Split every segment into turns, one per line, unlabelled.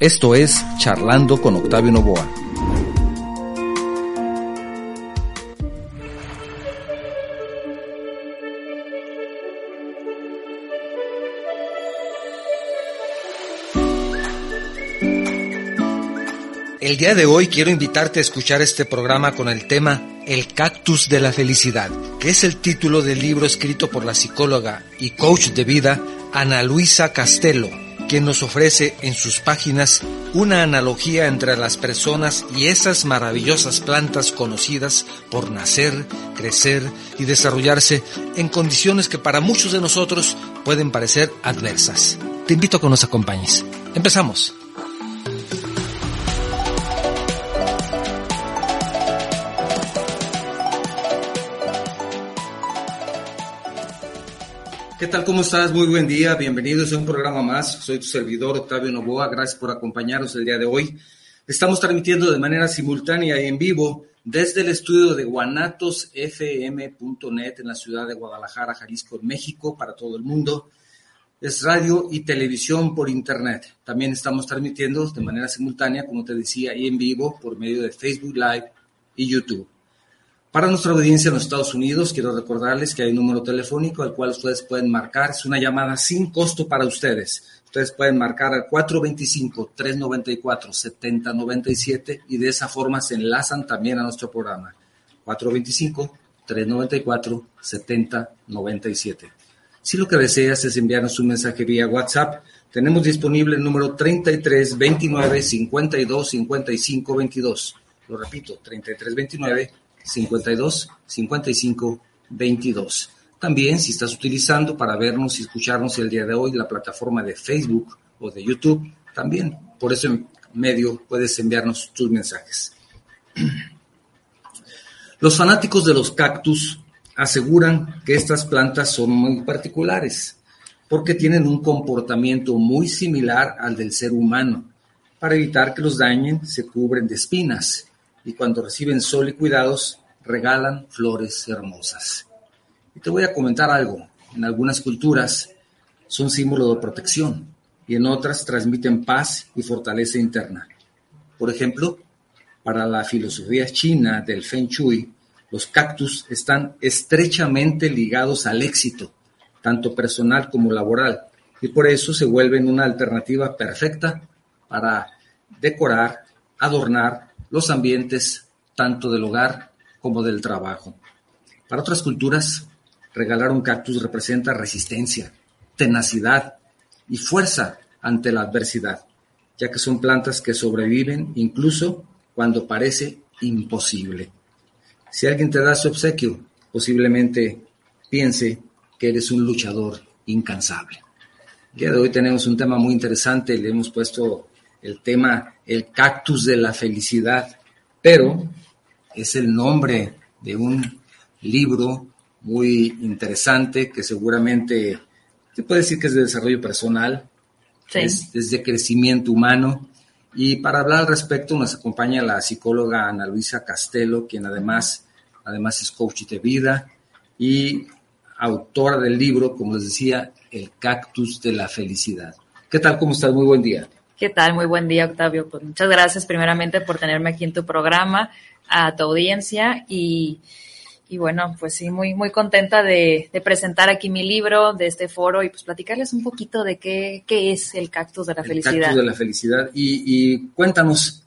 Esto es Charlando con Octavio Novoa. El día de hoy quiero invitarte a escuchar este programa con el tema El cactus de la felicidad, que es el título del libro escrito por la psicóloga y coach de vida Ana Luisa Castelo quien nos ofrece en sus páginas una analogía entre las personas y esas maravillosas plantas conocidas por nacer, crecer y desarrollarse en condiciones que para muchos de nosotros pueden parecer adversas. Te invito a que nos acompañes. Empezamos. ¿Qué tal? ¿Cómo estás? Muy buen día. Bienvenidos a un programa más. Soy tu servidor Octavio Novoa. Gracias por acompañarnos el día de hoy. Estamos transmitiendo de manera simultánea y en vivo desde el estudio de guanatosfm.net en la ciudad de Guadalajara, Jalisco, México, para todo el mundo. Es radio y televisión por internet. También estamos transmitiendo de manera simultánea, como te decía, y en vivo por medio de Facebook Live y YouTube. Para nuestra audiencia en los Estados Unidos, quiero recordarles que hay un número telefónico al cual ustedes pueden marcar. Es una llamada sin costo para ustedes. Ustedes pueden marcar al 425-394-7097 y de esa forma se enlazan también a nuestro programa. 425-394-7097. Si lo que deseas es enviarnos un mensaje vía WhatsApp, tenemos disponible el número 33 29 52 55 22. Lo repito, 33 29 52 55 22. También si estás utilizando para vernos y escucharnos el día de hoy la plataforma de Facebook o de YouTube, también por ese medio puedes enviarnos tus mensajes. Los fanáticos de los cactus aseguran que estas plantas son muy particulares porque tienen un comportamiento muy similar al del ser humano. Para evitar que los dañen, se cubren de espinas y cuando reciben sol y cuidados, regalan flores hermosas. Y te voy a comentar algo. En algunas culturas son símbolo de protección y en otras transmiten paz y fortaleza interna. Por ejemplo, para la filosofía china del Feng Shui, los cactus están estrechamente ligados al éxito, tanto personal como laboral, y por eso se vuelven una alternativa perfecta para decorar, adornar los ambientes tanto del hogar como del trabajo. Para otras culturas, regalar un cactus representa resistencia, tenacidad y fuerza ante la adversidad, ya que son plantas que sobreviven incluso cuando parece imposible. Si alguien te da su obsequio, posiblemente piense que eres un luchador incansable. El día de hoy tenemos un tema muy interesante, le hemos puesto el tema el cactus de la felicidad, pero es el nombre de un libro muy interesante que seguramente se puede decir que es de desarrollo personal, es, de crecimiento humano. Y para hablar al respecto nos acompaña la psicóloga Ana Luisa Castelo, quien además, además es coach de vida y autora del libro, como les decía, El cactus de la felicidad. ¿Qué tal? ¿Cómo estás? Muy buen día.
¿Qué tal? Muy buen día, Octavio. Pues muchas gracias primeramente por tenerme aquí en tu programa, a tu audiencia y, y bueno, pues sí, muy, muy contenta de, de, presentar aquí mi libro, de este foro y pues platicarles un poquito de qué, qué es el cactus de la
el
felicidad.
Cactus de la felicidad. Y, y cuéntanos,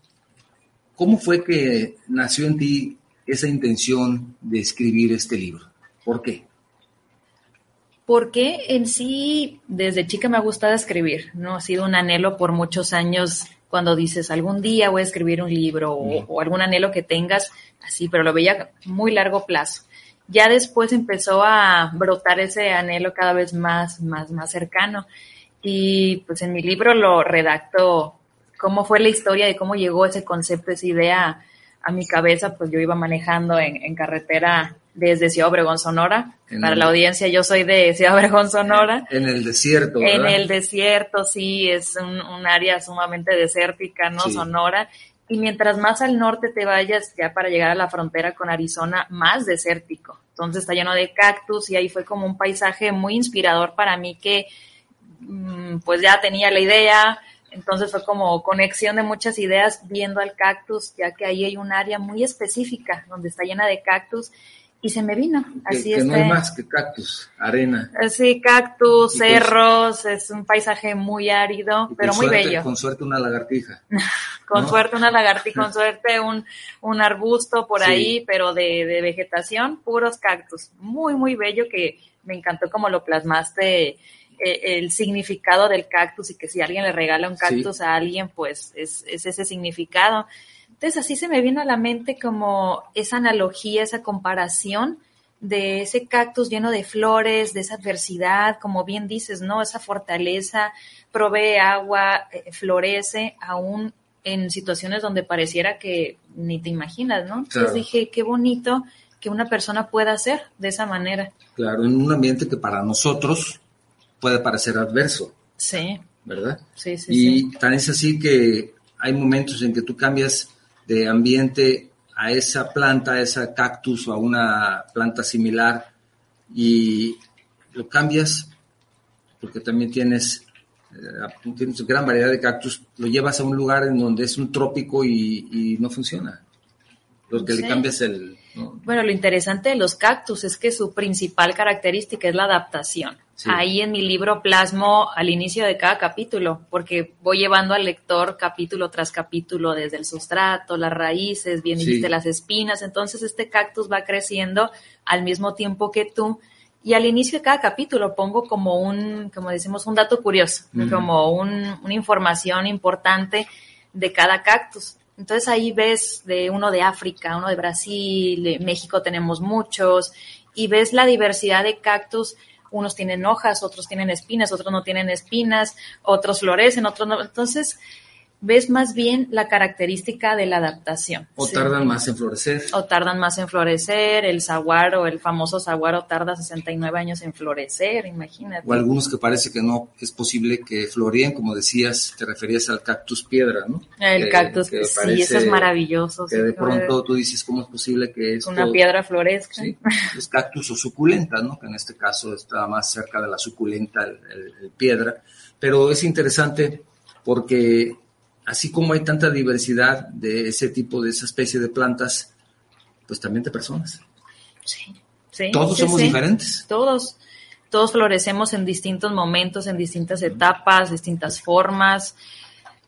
¿cómo fue que nació en ti esa intención de escribir este libro? ¿Por qué?
Porque en sí desde chica me ha gustado escribir, ¿no? Ha sido un anhelo por muchos años cuando dices algún día voy a escribir un libro o, o, algún anhelo que tengas, así, pero lo veía muy largo plazo. Ya después empezó a brotar ese anhelo cada vez más, más, más cercano. Y pues en mi libro lo redacto cómo fue la historia de cómo llegó ese concepto, esa idea a mi cabeza, pues yo iba manejando en, en carretera desde Ciudad Obregón, Sonora. En Para el, la audiencia, yo soy de Ciudad Obregón, Sonora.
En el desierto,
¿verdad? En el desierto, sí, es un, un área sumamente desértica, ¿no? Sí. Sonora. Y mientras más al norte te vayas, ya para llegar a la frontera con Arizona, más desértico. Entonces está lleno de cactus y ahí fue como un paisaje muy inspirador para mí que, mm, pues ya tenía la idea, Entonces fue como conexión de muchas ideas viendo al cactus, ya que ahí hay un área muy específica donde está llena de cactus y se me vino. Así
que, no hay más que cactus, arena.
Eh, sí, cactus, cerros, es un paisaje muy árido, pero muy bello.
Con suerte una lagartija.
con suerte una lagartija, con suerte un, un arbusto por ahí, pero de, de, vegetación, puros cactus. Muy, muy bello que me encantó como lo plasmaste el significado del cactus y que si alguien le regala un cactus a alguien, pues es, es ese significado. Entonces así se me vino a la mente como esa analogía, esa comparación de ese cactus lleno de flores, de esa adversidad, como bien dices, ¿no? Esa fortaleza, provee agua, eh, florece aún en situaciones donde pareciera que ni te imaginas, ¿no? Entonces dije, qué bonito que una persona pueda hacer de esa manera.
Claro, en un ambiente que para nosotros puede parecer adverso.
Sí.
¿Verdad?
Sí, sí.
Y
sí.
tan es así que hay momentos en que tú cambias de ambiente a esa planta, a esa cactus o a una planta similar y lo cambias porque también tienes, eh, tienes gran variedad de cactus, lo llevas a un lugar en donde es un trópico y, y no funciona. Lo que
Sí.
le cambias el... ¿no?
Bueno, lo interesante de los cactus es que su principal característica es la adaptación.
Sí.
Ahí en mi libro plasmo al inicio de cada capítulo, porque voy llevando al lector capítulo tras capítulo, desde el sustrato, las raíces, bien
Sí.
dijiste las espinas. Entonces este cactus va creciendo al mismo tiempo que tú. Y al inicio de cada capítulo pongo como un, como decimos, un dato curioso,
Ujú.
como un- una información importante de cada cactus. Entonces ahí ves de uno de África, uno de Brasil, de México tenemos muchos, y ves la diversidad de cactus. Unos tienen hojas, otros tienen espinas, otros no tienen espinas, otros florecen, otros no. Entonces ves más bien la característica de la adaptación.
O
Sí.
tardan más en florecer.
O tardan más en florecer. El saguaro, el famoso saguaro, tarda 69 años en florecer, imagínate.
O algunos que parece que no es posible que floreen, como decías, te referías al cactus piedra, ¿no?
El
Que-
cactus,
que
sí, eso es maravilloso.
Que
sí,
de pronto tú dices, ¿cómo es posible que esto...
una piedra florezca.
Sí, es cactus o suculenta, ¿no? Que en este caso está más cerca de la suculenta, el, el- el piedra. Pero es interesante porque así como hay tanta diversidad de ese tipo, de esa especie de plantas, pues también de personas.
Sí, sí,
Todos
sí,
somos
sí.
diferentes.
Todos, todos florecemos en distintos momentos, en distintas etapas, distintas formas.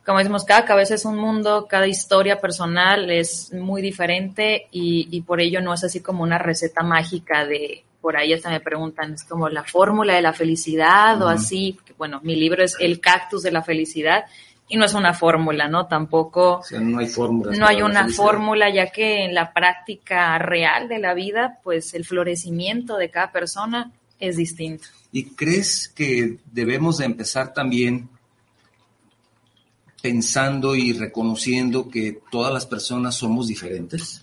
Como decimos, cada cabeza es un mundo, cada historia personal es muy diferente y, y por ello no es así como una receta mágica de, por ahí hasta me preguntan, es como la fórmula de la felicidad o así, porque bueno, mi libro es El cactus de la felicidad y no es una fórmula, ¿no? Tampoco
O sea, no hay fórmulas.
no hay una fórmula, ya que en la práctica real de la vida, pues el florecimiento de cada persona es distinto.
¿Y crees que debemos de empezar también pensando y reconociendo que todas las personas somos diferentes?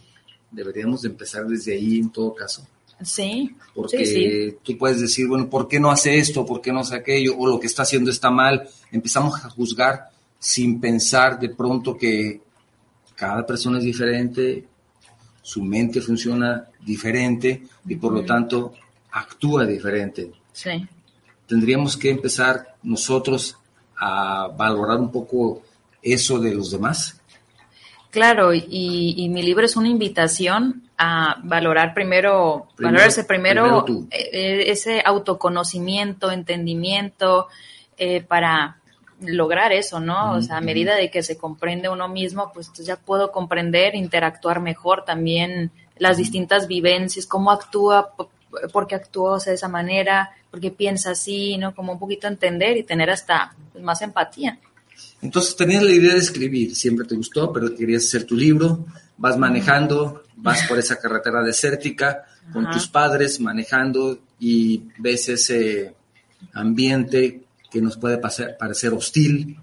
Deberíamos de empezar desde ahí en todo caso.
Sí,
Porque
sí, sí.
tú puedes decir, bueno, ¿por qué no hace esto? ¿Por qué no hace aquello? O lo que está haciendo está mal. Empezamos a juzgar sin pensar de pronto que cada persona es diferente, su mente funciona diferente y por lo tanto actúa diferente.
Sí,
Tendríamos que empezar nosotros a valorar un poco eso de los demás.
claro, y, y mi libro es una invitación a valorar primero,
Primero-
valorarse primero,
primero tú.
eh, ese autoconocimiento, entendimiento, eh, para lograr eso, ¿no? O sea, a medida de que se comprende uno mismo, pues ya puedo comprender, interactuar mejor también las distintas vivencias, cómo actúa, po- por qué actúa de esa manera, por qué piensa así, ¿no? Como un poquito entender y tener hasta pues, más empatía.
Entonces tenías la idea de escribir, siempre te gustó, pero querías hacer tu libro, vas manejando, vas por esa carretera desértica con
Ajá.
tus padres manejando y ves ese ambiente que nos puede pasar- parecer hostil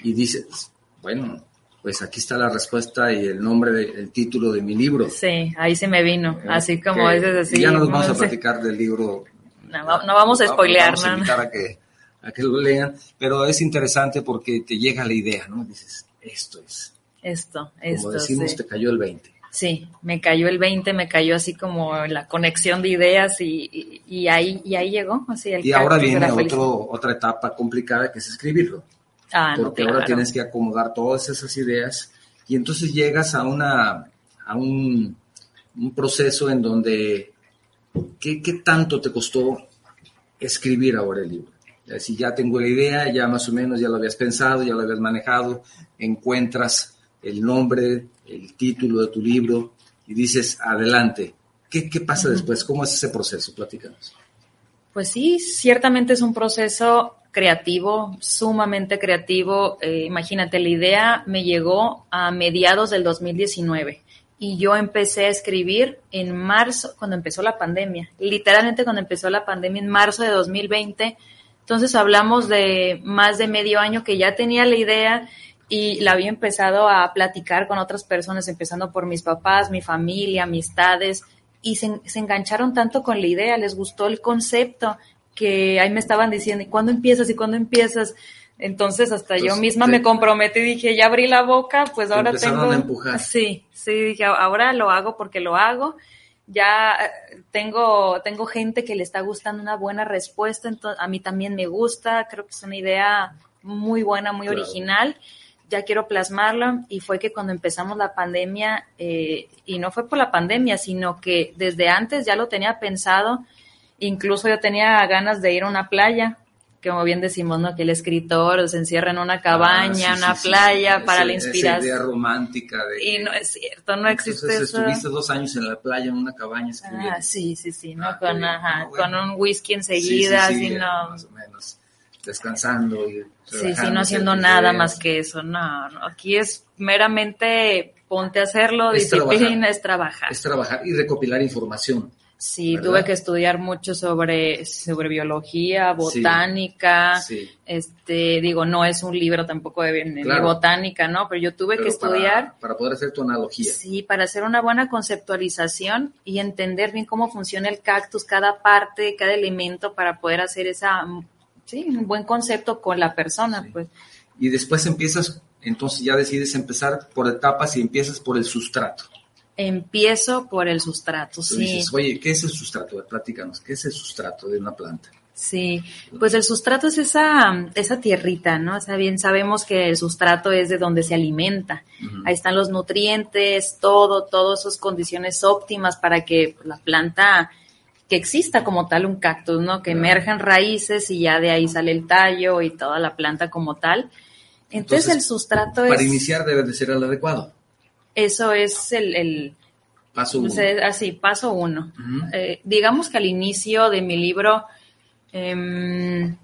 y dices, bueno, pues aquí está la respuesta y el nombre, de- el título de mi libro.
Sí, ahí se me vino, así como dices así.
Ya no nos vamos a platicar del libro.
No, va- no vamos a spoilear,
Vamos a
¿no?
invitar a que, a que lo lean, pero es interesante porque te llega la idea, ¿no? Dices, esto es.
Esto,
Como
esto,
decimos,
sí.
te cayó el 20.
Sí, me cayó el 20, me cayó así como la conexión de ideas y, y, y ahí, y ahí llegó, así el
Y ahora viene otro, otra etapa complicada que es escribirlo. Ah, porque ahora tienes que acomodar todas esas ideas y entonces llegas a, una, a un, proceso en donde, ¿qué, ¿qué, tanto te costó escribir ahora el libro? Si ya tengo la idea, ya más o menos ya lo habías pensado, ya lo habías manejado, encuentras el nombre, el título de tu libro y dices, adelante. ¿Qué, qué pasa después? ¿Cómo es ese proceso? Platícanos.
Pues sí, ciertamente es un proceso creativo, sumamente creativo. Eh, imagínate, la idea me llegó a mediados del 2019 y yo empecé a escribir en marzo, cuando empezó la pandemia, literalmente cuando empezó la pandemia, en marzo de 2020. Entonces hablamos de más de medio año que ya tenía la idea y la había empezado a platicar con otras personas, empezando por mis papás, mi familia, amistades, y se, se engancharon tanto con la idea, les gustó el concepto, que ahí me estaban diciendo, ¿y cuándo empiezas? ¿Y cuándo empiezas? Entonces hasta yo misma me comprometí y dije, ya abrí la boca, pues ahora tengo... Sí, sí, dije, ahora lo hago porque lo hago. Ya eh, tengo, tengo gente que le está gustando una buena respuesta, entonces a mí también me gusta, creo que es una idea muy buena, muy original ya quiero plasmarlo y fue que cuando empezamos la pandemia, eh, y no fue por la pandemia, sino que desde antes ya lo tenía pensado, incluso yo tenía ganas de ir a una playa, que como bien decimos, ¿no? Que el escritor se encierra en una ah, cabaña, una playa para la inspiración. Esa
idea romántica de...
Y no es cierto, no existe Entonces,
eso. Estuviste dos años en la playa, en una cabaña escribiendo.
Ah, sí, sí, sí, ¿no? Ah, con, ajá, con un whisky enseguida, así, no...
Más o menos, descansando y
Sí, sí, no haciendo nada más que eso, no, no, aquí es meramente ponte a hacerlo, disciplina, es trabajar.
Es trabajar y recopilar información.
Sí, tuve que estudiar mucho sobre, sobre biología, botánica, este, digo, no es un libro tampoco de, botánica, ¿no? Pero yo tuve que estudiar.
Para, poder hacer tu analogía.
Sí, para hacer una buena conceptualización y entender bien cómo funciona el cactus, cada parte, cada elemento, para poder hacer esa sí, un buen concepto con la persona, pues.
Y después empiezas, entonces ya decides empezar por etapas y empiezas por el sustrato.
Empiezo por el sustrato, sí.
Dices, Oye, ¿qué es el sustrato? Platícanos, ¿qué es el sustrato de una planta?
Sí, pues el sustrato es esa, esa tierrita, ¿no? O sea, bien sabemos que el sustrato es de donde se alimenta. Ahí están los nutrientes, todo, todas esas condiciones óptimas para que la planta que exista como tal un cactus, ¿no? Que emerjan raíces y ya de ahí sale el tallo y toda la planta como tal. Entonces, el sustrato
es... Para iniciar debe de ser el adecuado.
Eso es el...
paso uno.
así, paso uno. Eh, digamos que al inicio de mi libro em,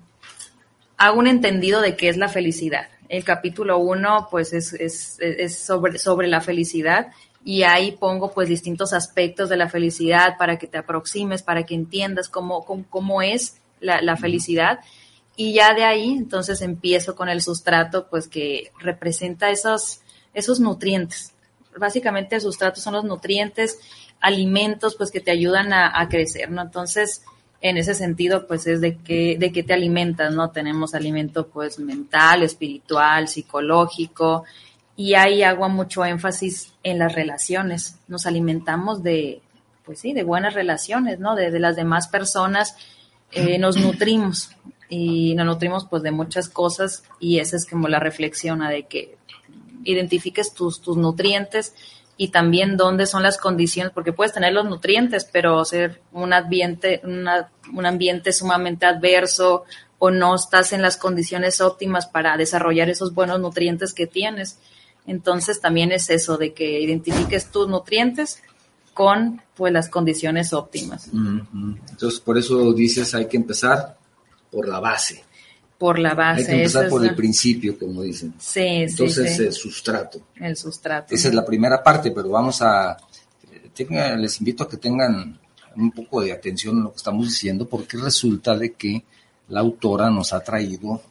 hago un entendido de qué es la felicidad. El capítulo uno, pues, es, es, es sobre, sobre la felicidad y ahí pongo pues distintos aspectos de la felicidad para que te aproximes, para que entiendas cómo, cómo, es la, felicidad. Y ya de ahí entonces empiezo con el sustrato pues que representa esos, esos nutrientes. Básicamente el sustrato son los nutrientes, alimentos pues que te ayudan a, crecer, ¿no? Entonces, en ese sentido, pues es de que, de que te alimentas, ¿no? Tenemos alimento pues mental, espiritual, psicológico, y ahí hago mucho énfasis en las relaciones. Nos alimentamos de, pues sí, de buenas relaciones, ¿no? De, las demás personas, eh, nos nutrimos y nos nutrimos pues de muchas cosas y esa es como la reflexión de que identifiques tus, tus nutrientes y también dónde son las condiciones, porque puedes tener los nutrientes, pero ser un ambiente, un ambiente sumamente adverso o no estás en las condiciones óptimas para desarrollar esos buenos nutrientes que tienes. Entonces también es eso de que identifiques tus nutrientes con pues las condiciones óptimas.
Entonces por eso dices hay que empezar por la base.
Por la base.
Hay que empezar por el principio, como dicen.
Sí,
Entonces el sustrato.
El sustrato.
Esa es la primera parte, pero vamos a les invito a que tengan un poco de atención en lo que estamos diciendo, porque resulta de que la autora nos ha traído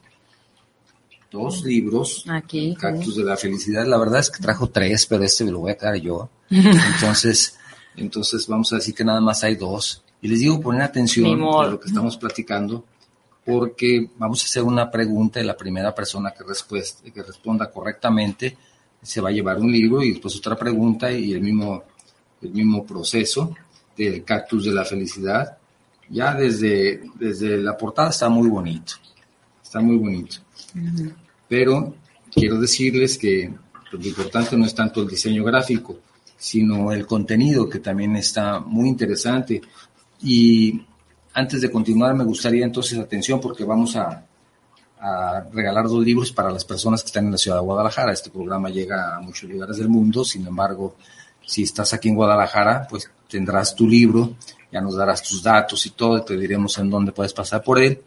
dos libros,
Aquí,
Cactus de la Felicidad. La verdad es que trajo tres, pero este me lo voy a quedar yo. Entonces, entonces vamos a decir que nada más hay dos. Y les digo poner atención a lo que estamos platicando, porque vamos a hacer una pregunta y la primera persona que, que responda correctamente se va a llevar un libro y después otra pregunta y el mismo, el mismo proceso del Cactus de la Felicidad. Ya desde, desde la portada está muy bonito, está muy bonito pero quiero decirles que pues, lo importante no es tanto el diseño gráfico, sino el contenido que también está muy interesante. Y antes de continuar, me gustaría entonces atención porque vamos a, a regalar dos libros para las personas que están en la ciudad de Guadalajara. Este programa llega a muchos lugares del mundo, sin embargo, si estás aquí en Guadalajara, pues tendrás tu libro, ya nos darás tus datos y todo, y te diremos en dónde puedes pasar por él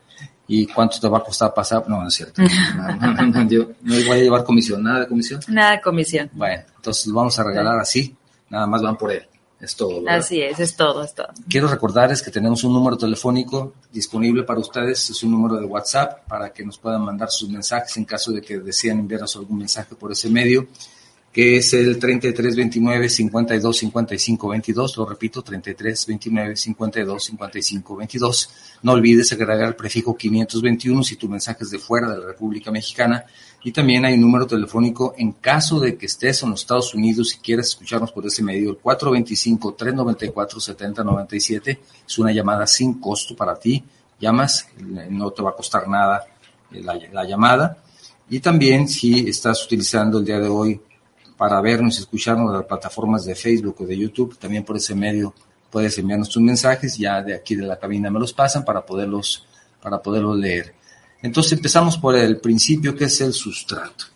y cuánto te va a costar pasar. No, no es cierto. No, yo no voy a llevar comisión, nada de comisión.
Nada de comisión.
Bueno, entonces lo vamos a regalar así, nada más van por él. Es todo. ¿verdad?
Así es, es todo, es todo.
Quiero recordarles que tenemos un número telefónico disponible para ustedes, es un número de WhatsApp para que nos puedan mandar sus mensajes en caso de que deseen enviarnos algún mensaje por ese medio, que es el 3329 52 55 22, lo repito, 3329 52 55 22. No olvides agregar el prefijo 521 si tu mensaje es de fuera de la República Mexicana y también hay un número telefónico en caso de que estés en los Estados Unidos y quieras escucharnos por ese medio, el 425-394-7097. Es una llamada sin costo para ti. Llamas, no te va a costar nada la, la llamada. Y también si estás utilizando el día de hoy para vernos y escucharnos en las plataformas de Facebook o de YouTube, también por ese medio puedes enviarnos tus mensajes, ya de aquí de la cabina me los pasan para poderlos, para poderlos leer. Entonces empezamos por el principio que es el sustrato.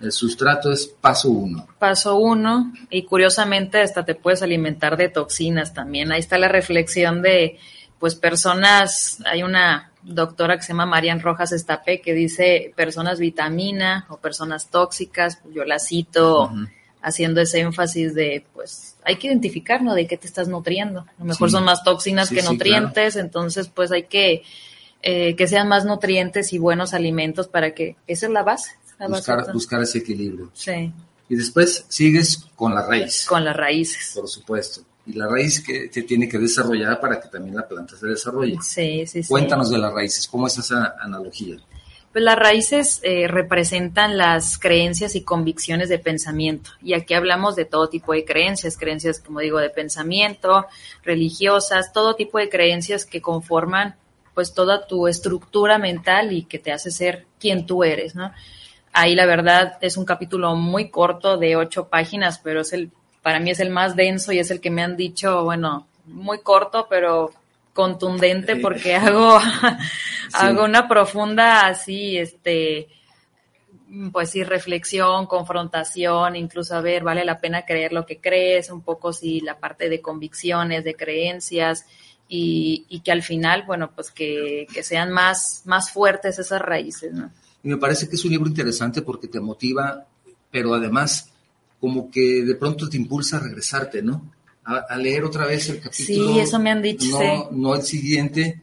El sustrato es paso uno.
Paso uno, y curiosamente hasta te puedes alimentar de toxinas también. Ahí está la reflexión de, pues, personas, hay una doctora que se llama Marian Rojas Estape que dice personas vitamina o personas tóxicas, yo la cito uh -huh. haciendo ese énfasis de, pues, hay que identificar, ¿no? De qué te estás nutriendo. A lo mejor sí. son más toxinas sí, que nutrientes, sí, claro. entonces, pues, hay que eh, que sean más nutrientes y buenos alimentos para que esa es la base. La
buscar,
base
buscar ese equilibrio.
Sí.
Y después sigues con la raíz.
Con las raíces.
Por supuesto. Y la raíz que se tiene que desarrollar para que también la planta se desarrolle.
Sí, sí, sí.
Cuéntanos de las raíces, ¿cómo es esa analogía?
Pues las raíces eh, representan las creencias y convicciones de pensamiento. Y aquí hablamos de todo tipo de creencias, creencias, como digo, de pensamiento, religiosas, todo tipo de creencias que conforman pues toda tu estructura mental y que te hace ser quien tú eres, ¿no? Ahí la verdad es un capítulo muy corto de ocho páginas, pero es el, para mí es el más denso y es el que me han dicho, bueno, muy corto, pero contundente porque hago, sí. hago una profunda así, este, pues sí, reflexión, confrontación, incluso a ver, vale la pena creer lo que crees, un poco sí, la parte de convicciones, de creencias, y, y, que al final, bueno, pues que, que, sean más, más fuertes esas raíces, ¿no?
Y me parece que es un libro interesante porque te motiva, pero además como que de pronto te impulsa a regresarte, ¿no? A, a leer otra vez el capítulo.
Sí, eso me han dicho.
No,
sí.
no el siguiente,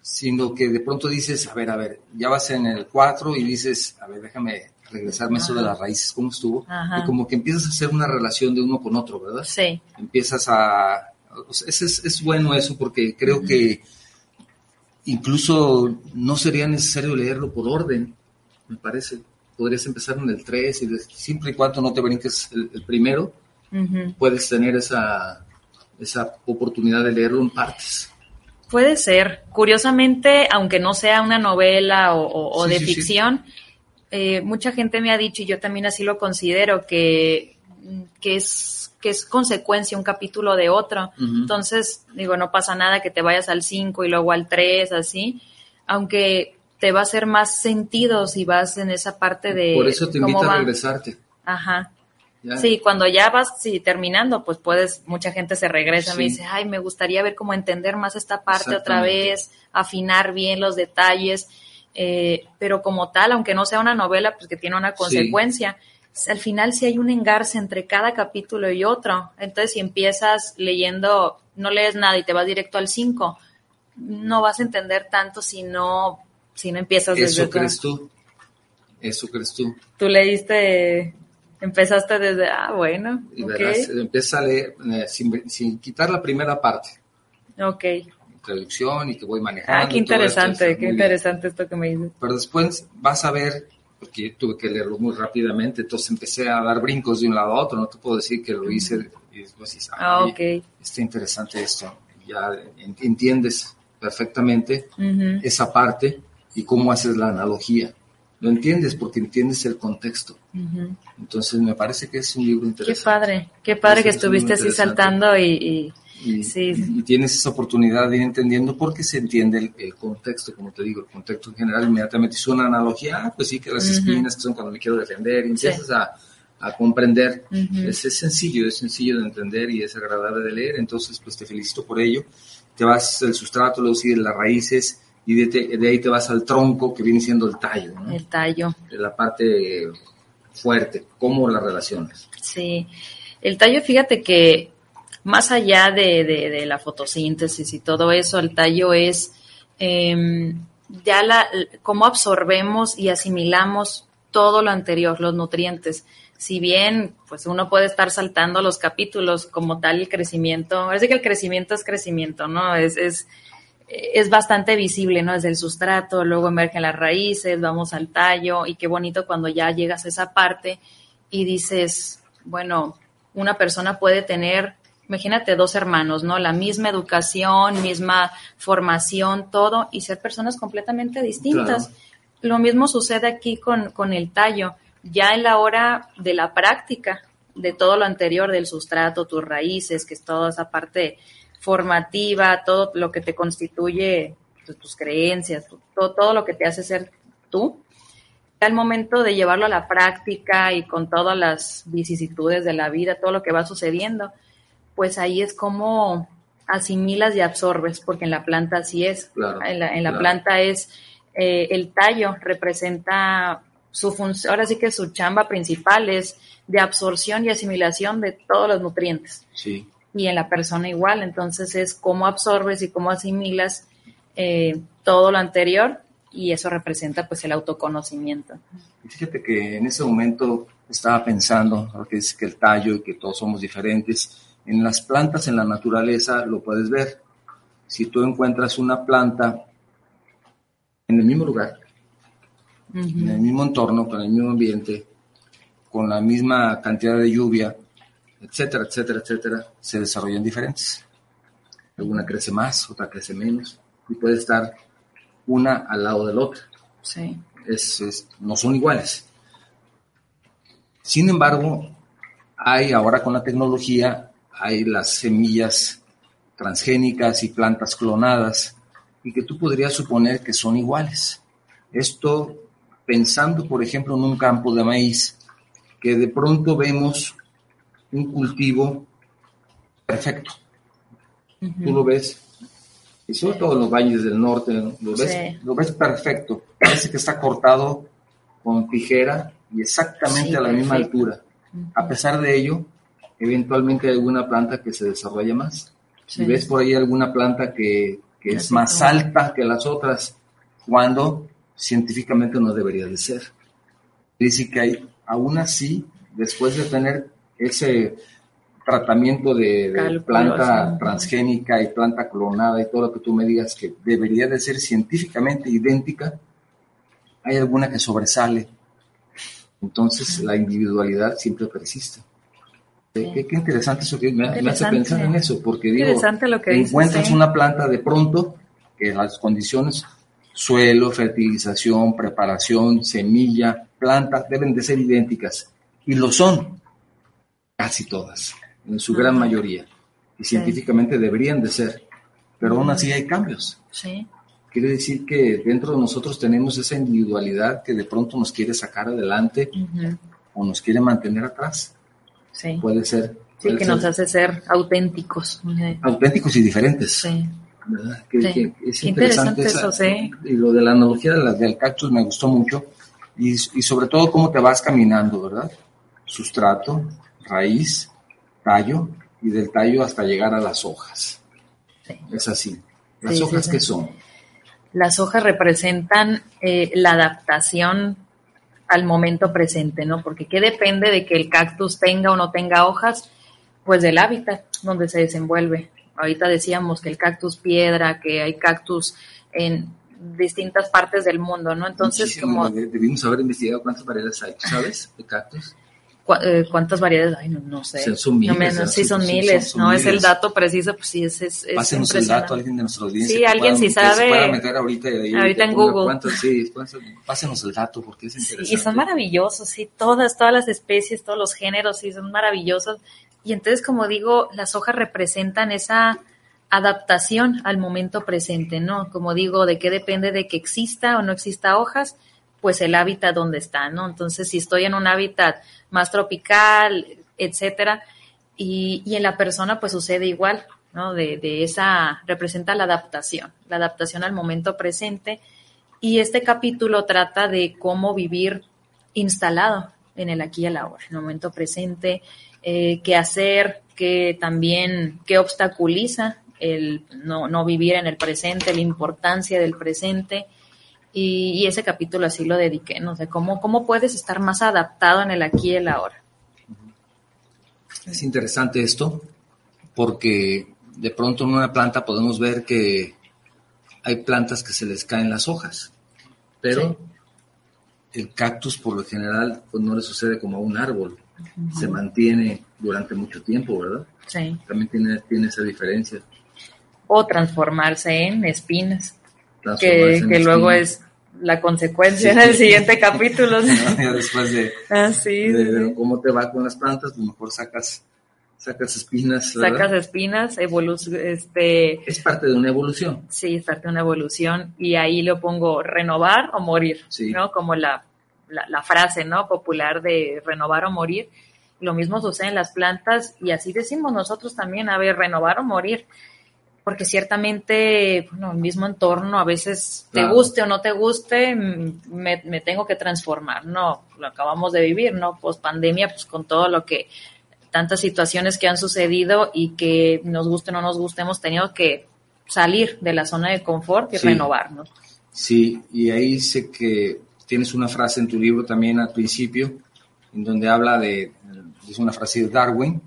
sino que de pronto dices, a ver, a ver, ya vas en el 4 y dices, a ver, déjame regresarme Ajá. eso de las raíces, cómo estuvo.
Ajá.
Y como que empiezas a hacer una relación de uno con otro, ¿verdad?
Sí.
Empiezas a es, es, es, bueno eso porque creo que incluso no sería necesario leerlo por orden, me parece. Podrías empezar en el 3 y de, siempre y cuando no te brinques el, el primero, uh -huh. puedes tener esa, esa oportunidad de leerlo en partes.
Puede ser. Curiosamente, aunque no sea una novela o, o, o sí, de sí, ficción, sí. Eh, mucha gente me ha dicho, y yo también así lo considero, que, que es que es consecuencia un capítulo de otro. Uh -huh. Entonces, digo, no pasa nada que te vayas al 5 y luego al 3, así, aunque te va a hacer más sentido si vas en esa parte de...
Por eso te invito a regresarte.
Ajá. Ya. Sí, cuando ya vas sí, terminando, pues puedes, mucha gente se regresa, sí. me dice, ay, me gustaría ver cómo entender más esta parte otra vez, afinar bien los detalles, eh, pero como tal, aunque no sea una novela, pues que tiene una consecuencia. Sí al final sí hay un engarce entre cada capítulo y otro. Entonces, si empiezas leyendo, no lees nada y te vas directo al 5, no vas a entender tanto si no, si no empiezas
desde... Eso crees tú. Eso crees tú.
Tú leíste, empezaste desde, ah, bueno.
Y verás, okay. empieza a leer eh, sin, sin, quitar la primera parte.
Ok.
Traducción y que voy manejando.
Ah, qué interesante, esto, qué interesante bien. esto que me dices.
Pero después vas a ver porque tuve que leerlo muy rápidamente, entonces empecé a dar brincos de un lado a otro, no te puedo decir que lo hice y después dices,
ah, okay.
está interesante esto, ya entiendes perfectamente uh -huh. esa parte y cómo haces la analogía. lo entiendes porque entiendes el contexto. Entonces me parece que es un libro interesante.
Qué padre, qué padre que estuviste así saltando y,
y, tienes esa oportunidad de ir entendiendo porque se entiende el, contexto, como te digo, el contexto en general. Inmediatamente hizo una analogía, ah, pues sí, que las espinas que son cuando me quiero defender, y empiezas a, a, comprender. es, sencillo, es sencillo de entender y es agradable de leer. Entonces, pues te felicito por ello. Te vas del sustrato, luego sigues las raíces y de, de, ahí te vas al tronco que viene siendo el tallo.
El tallo.
De la parte fuerte, cómo las relaciones.
Sí, el tallo, fíjate que más allá de, de, la fotosíntesis y todo eso, el tallo es eh, ya la, cómo absorbemos y asimilamos todo lo anterior, los nutrientes. Si bien, pues uno puede estar saltando los capítulos como tal el crecimiento, parece que el crecimiento es crecimiento, ¿no? Es, es, es bastante visible, ¿no? Desde el sustrato, luego emergen las raíces, vamos al tallo y qué bonito cuando ya llegas a esa parte y dices, bueno, una persona puede tener imagínate dos hermanos, ¿no? La misma educación, misma formación, todo, y ser personas completamente distintas. Lo mismo sucede aquí con, con el tallo. Ya en la hora de la práctica de todo lo anterior, del sustrato, tus raíces, que es toda esa parte formativa, todo lo que te constituye, pues, tus creencias, todo, todo lo que te hace ser tú, al momento de llevarlo a la práctica y con todas las vicisitudes de la vida, todo lo que va sucediendo, pues ahí es como asimilas y absorbes, porque en la planta así es. en la, planta es eh, el tallo, representa su función, ahora sí que su chamba principal es de absorción y asimilación de todos los nutrientes.
Sí.
Y en la persona igual, entonces es cómo absorbes y cómo asimilas eh, todo lo anterior y eso representa pues el autoconocimiento.
Fíjate que en ese momento estaba pensando, que es que el tallo y que todos somos diferentes, en las plantas, en la naturaleza, lo puedes ver. Si tú encuentras una planta en el mismo lugar, en el mismo entorno, con el mismo ambiente, con la misma cantidad de lluvia, etcétera, etcétera, etcétera, se desarrollan diferentes. Alguna crece más, otra crece menos, y puede estar una al lado de la otra.
Sí.
no son iguales. Sin embargo, hay ahora con la tecnología hay las semillas transgénicas y plantas clonadas y que tú podrías suponer que son iguales. Esto pensando, por ejemplo, en un campo de maíz, que de pronto vemos un cultivo perfecto. Tú lo ves, y sobre todo en los valles del norte, lo ves, lo ves perfecto. Parece que está cortado con tijera y exactamente a la misma altura. A pesar de ello, eventualmente hay alguna planta que se desarrolla más. Si ves por ahí alguna planta que, es más alta que las otras, cuando científicamente no debería de ser. Dice que hay, aún así, después de tener ese tratamiento de, planta transgénica y planta clonada y todo lo que tú me digas que debería de ser científicamente idéntica, hay alguna que sobresale. Entonces la individualidad siempre persiste. Qué, interesante eso que me, hace pensar en eso, porque digo,
lo que
encuentras una planta de pronto que las condiciones, suelo, fertilización, preparación, semilla, planta, deben de ser idénticas. Y lo son, casi todas, en su gran mayoría. Y científicamente deberían de ser, pero aún así hay cambios.
Sí.
Quiere decir que dentro de nosotros tenemos esa individualidad que de pronto nos quiere sacar adelante o nos quiere mantener atrás.
Sí.
Puede ser.
sí, que nos hace ser auténticos.
Auténticos y diferentes.
Sí.
¿verdad? Que, es interesante, eso, sí. Y lo de la analogía de del cactus me gustó mucho. Y, y, sobre todo cómo te vas caminando, ¿verdad? Sustrato, raíz, tallo, y del tallo hasta llegar a las hojas. Sí. Es así. ¿Las hojas qué son?
Las hojas representan eh, la adaptación al momento presente, ¿no? Porque ¿qué depende de que el cactus tenga o no tenga hojas? Pues del hábitat donde se desenvuelve. Ahorita decíamos que el cactus piedra, que hay cactus en distintas partes del mundo, ¿no? Entonces, como...
Debimos haber investigado cuántas variedades hay, ¿sabes? De cactus.
Eh, ¿Cuántas variedades? Ay, no, sé.
son miles.
No sí, son, miles. no es el dato preciso, pues sí, es, es,
Pásenos el dato a alguien de nuestra audiencia.
Sí, alguien si sabe.
pueda meter ahorita,
ahorita en Google.
sí, pásenos el dato porque es interesante.
y son maravillosos, sí, todas, todas las especies, todos los géneros, sí, son maravillosos. Y entonces, como digo, las hojas representan esa adaptación al momento presente, ¿no? Como digo, de qué depende de que exista o no exista hojas, pues el hábitat donde está, ¿no? Entonces, si estoy en un hábitat más tropical, etcétera, y, y en la persona pues sucede igual, ¿no? De, de, esa, representa la adaptación, la adaptación al momento presente, y este capítulo trata de cómo vivir instalado en el aquí y el ahora, en el momento presente, eh, qué hacer, qué también, qué obstaculiza el no, no vivir en el presente, la importancia del presente, y, ese capítulo así lo dediqué, no sé, cómo, cómo puedes estar más adaptado en el aquí y el ahora.
Es interesante esto, porque de pronto en una planta podemos ver que hay plantas que se les caen las hojas, pero el cactus por lo general pues no le sucede como a un árbol, se mantiene durante mucho tiempo, ¿verdad?
Sí.
También tiene, tiene esa diferencia.
O transformarse en espinas que, que luego es la consecuencia en el siguiente capítulo.
después de,
ah,
cómo te va con las plantas, pues mejor sacas sacas espinas.
Sacas espinas, este...
Es parte de una evolución.
Sí, es parte de una evolución y ahí lo pongo renovar o morir, ¿no? Como la, la, la, frase, ¿no? Popular de renovar o morir. Lo mismo sucede en las plantas y así decimos nosotros también, a ver, renovar o morir porque ciertamente, bueno, el mismo entorno, a veces te guste o no te guste, me, me, tengo que transformar, ¿no? Lo acabamos de vivir, ¿no? Post pandemia, pues con todo lo que, tantas situaciones que han sucedido y que nos guste o no nos guste, hemos tenido que salir de la zona de confort y renovarnos.
Sí, y ahí sé que tienes una frase en tu libro también al principio, en donde habla de, es una frase de Darwin,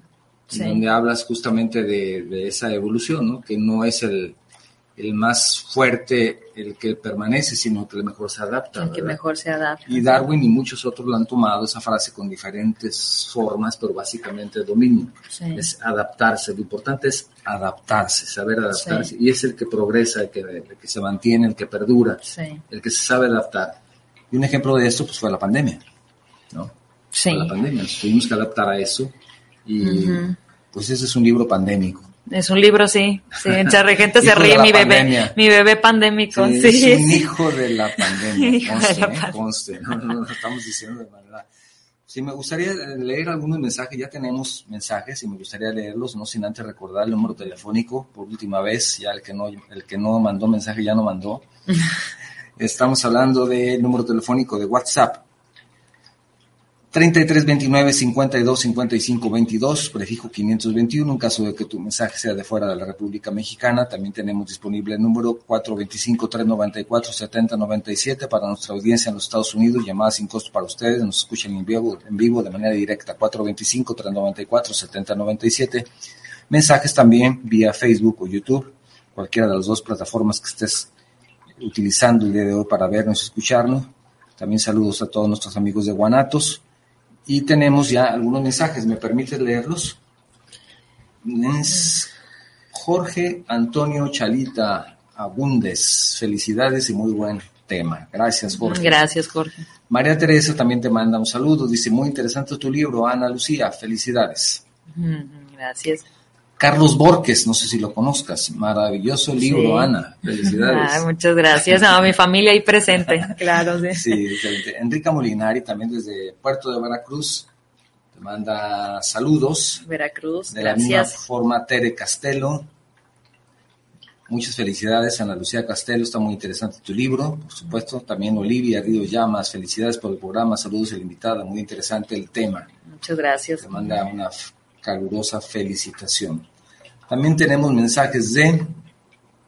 donde hablas justamente de, esa evolución, ¿no? que no es el, el, más fuerte el que permanece, sino que el mejor se adapta.
El que mejor se adapta.
Y Darwin y muchos otros lo han tomado esa frase con diferentes formas, pero básicamente dominio. Es adaptarse. Lo importante es adaptarse, saber adaptarse. Y es el que progresa, el que, el que se mantiene, el que perdura, el que se sabe adaptar. Y un ejemplo de esto pues, fue la pandemia. ¿no?
Sí.
la pandemia. tuvimos que adaptar a eso y pues ese es un libro pandémico.
Es un libro, sí. Sí, en gente se ríe, mi bebé, mi bebé pandémico. Sí,
es un hijo de la pandemia. conste, ¿eh? No, no, estamos diciendo de verdad. Sí, me gustaría leer algunos mensajes, ya tenemos mensajes y me gustaría leerlos, no sin antes recordar el número telefónico por última vez, ya el que no, el que no mandó mensaje ya no mandó. Estamos hablando del número telefónico de WhatsApp, 33 29 52 55 22, prefijo 521, en caso de que tu mensaje sea de fuera de la República Mexicana. También tenemos disponible el número 425 394 7097 para nuestra audiencia en los Estados Unidos, llamada sin costo para ustedes, nos escuchan en vivo, en vivo de manera directa, 425 394 7097. Mensajes también vía Facebook o YouTube, cualquiera de las dos plataformas que estés utilizando el día de hoy para vernos y escucharnos. También saludos a todos nuestros amigos de Guanatos y tenemos ya algunos mensajes, ¿me permite leerlos? Es Jorge Antonio Chalita Abundes. Felicidades y muy buen tema. Gracias, Jorge.
Gracias, Jorge.
María Teresa también te manda un saludo. Dice, muy interesante tu libro, Ana Lucía. Felicidades.
Gracias.
Carlos Borges, no sé si lo conozcas, maravilloso libro, Ana, felicidades.
muchas gracias, a mi familia ahí presente, claro, sí.
Sí, excelente. Enrica Molinari, también desde Puerto de Veracruz, te manda saludos.
Veracruz,
de la misma forma, Tere Castelo. Muchas felicidades, Ana Lucía Castelo, está muy interesante tu libro, por supuesto. También Olivia Río Llamas, felicidades por el programa, saludos a la invitada, muy interesante el tema.
Muchas gracias.
Te manda una calurosa felicitación. También tenemos mensajes de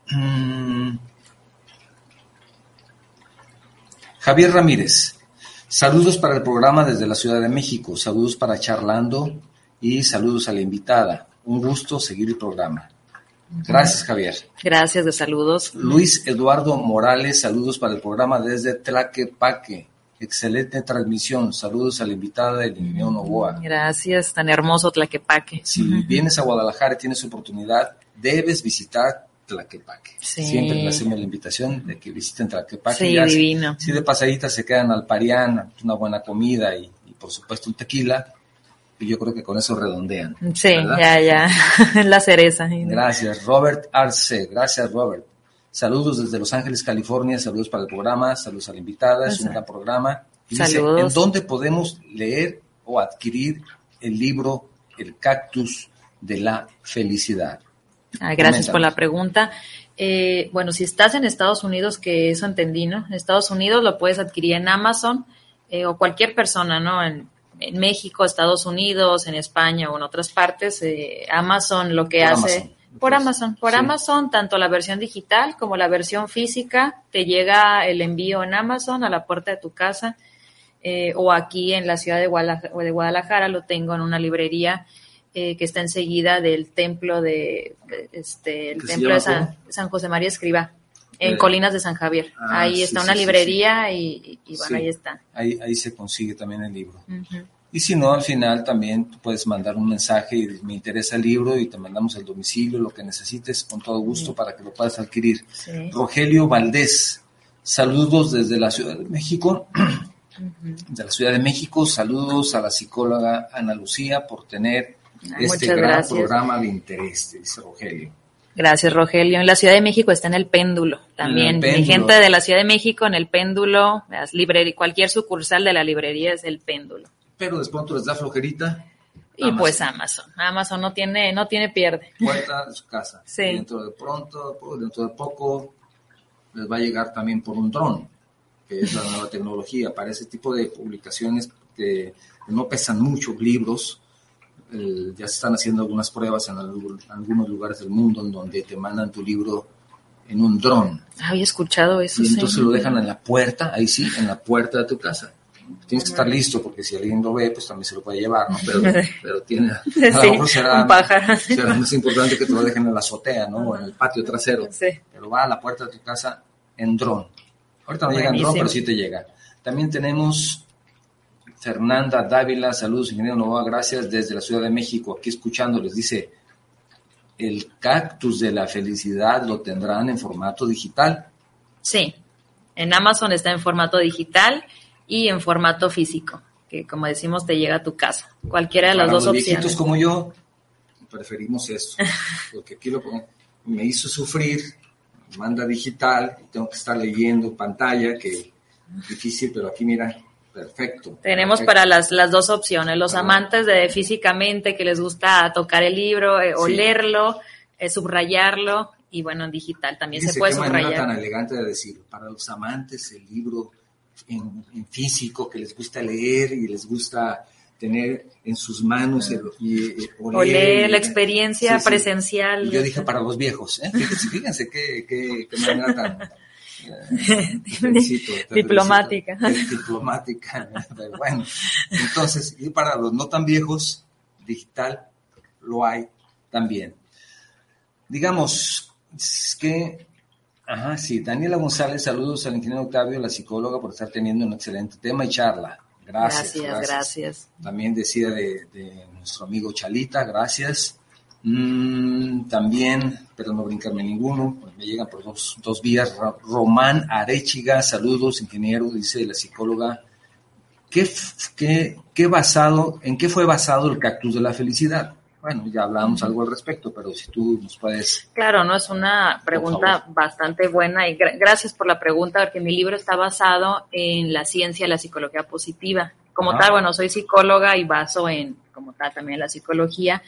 mm, Javier Ramírez. Saludos para el programa desde la Ciudad de México. Saludos para Charlando y saludos a la invitada. Un gusto seguir el programa. Gracias, Javier.
Gracias, de saludos.
Luis Eduardo Morales, saludos para el programa desde Tlaquepaque. Excelente transmisión. Saludos a la invitada del ingeniero Novoa.
Gracias, tan hermoso Tlaquepaque.
Si vienes a Guadalajara y tienes oportunidad, debes visitar Tlaquepaque. Siempre le hacemos la invitación de que visiten Tlaquepaque.
Sí, divino.
Si de pasadita se quedan al Parián, una buena comida y, por supuesto un tequila, y yo creo que con eso redondean.
Sí, ya, ya, la cereza.
Gracias, Robert Arce. Gracias, Robert. Saludos desde Los Ángeles, California. Saludos para el programa. Saludos a la invitada. Es un gran programa.
saludos.
¿En dónde podemos leer o adquirir el libro El cactus de la felicidad?
Ah, gracias por la pregunta. Eh, bueno, si estás en Estados Unidos, que eso entendí, ¿no? En Estados Unidos lo puedes adquirir en Amazon eh, o cualquier persona, ¿no? En, México, Estados Unidos, en España o en otras partes. Eh, Amazon lo que hace... Por Amazon, por Amazon, tanto la versión digital como la versión física, te llega el envío en Amazon a la puerta de tu casa eh, o aquí en la ciudad de Guadalajara, lo tengo en una librería eh, que está enseguida del templo de, este, el templo de San, José María Escriba, en eh, Colinas de San Javier. Ah, ahí está una librería y, bueno, ahí está.
Ahí, ahí se consigue también el libro. Y si no, al final también puedes mandar un mensaje y me interesa el libro y te mandamos el domicilio, lo que necesites, con todo gusto para que lo puedas adquirir. Rogelio Valdés, saludos desde la Ciudad de México. De la Ciudad de México, saludos a la psicóloga Ana Lucía por tener ah, este gran programa de interés, dice Rogelio.
Gracias, Rogelio. En la Ciudad de México está en el péndulo también. Mi gente de la Ciudad de México en el péndulo, las cualquier sucursal de la librería es el péndulo
pero de pronto les da flojerita.
Y pues Amazon. Amazon no tiene, no tiene pierde.
Puerta de su casa. Sí. dentro de pronto, dentro de poco, les va a llegar también por un dron, que es la nueva tecnología. Para ese tipo de publicaciones que no pesan mucho, libros, ya se están haciendo algunas pruebas en algunos lugares del mundo en donde te mandan tu libro en un dron.
Había escuchado eso.
Y entonces lo dejan en la puerta, ahí sí, en la puerta de tu casa tienes que estar listo porque si alguien lo ve, pues también se lo puede llevar, ¿no? Pero, pero tiene, a lo mejor será, más importante que te lo dejen en la azotea, ¿no? O en el patio trasero. Sí. Pero va a la puerta de tu casa en dron. Ahorita no llega en dron, pero sí te llega. También tenemos Fernanda Dávila, saludos, ingeniero Nova, gracias desde la Ciudad de México, aquí escuchándoles, dice, el cactus de la felicidad lo tendrán en formato digital.
Sí, en Amazon está en formato digital y en formato físico, que como decimos te llega a tu casa. Cualquiera de las dos opciones.
viejitos como yo, preferimos eso, porque aquí lo me hizo sufrir, manda digital, tengo que estar leyendo pantalla, que difícil, pero aquí mira, perfecto.
Tenemos para las, las dos opciones, los amantes de físicamente que les gusta tocar el libro eh, o leerlo, eh, subrayarlo, y bueno, en digital también se puede qué subrayar.
tan elegante de decir, para los amantes el libro en, físico, que les gusta leer y les gusta tener en sus manos el,
y, oler, la experiencia presencial.
yo dije para los viejos, ¿eh? fíjense, qué, qué, qué, manera tan... Eh,
diplomática.
diplomática. bueno, entonces, y para los no tan viejos, digital lo hay también. Digamos que Ajá, sí. Daniela González, saludos al ingeniero Octavio, la psicóloga, por estar teniendo un excelente tema y charla. Gracias.
Gracias, gracias.
También decía de, nuestro amigo Chalita, gracias. Mm, también, pero no brincarme ninguno, me llegan por dos, dos vías. Román Arechiga, saludos, ingeniero, dice la psicóloga. ¿Qué, qué, qué basado, ¿En qué fue basado el cactus de la felicidad? Bueno, ya hablábamos algo al respecto, pero si tú nos puedes...
Claro, no es una pregunta bastante buena y gracias por la pregunta, porque mi libro está basado en la ciencia y la psicología positiva. Como tal, bueno, soy psicóloga y baso en, como tal, también la psicología.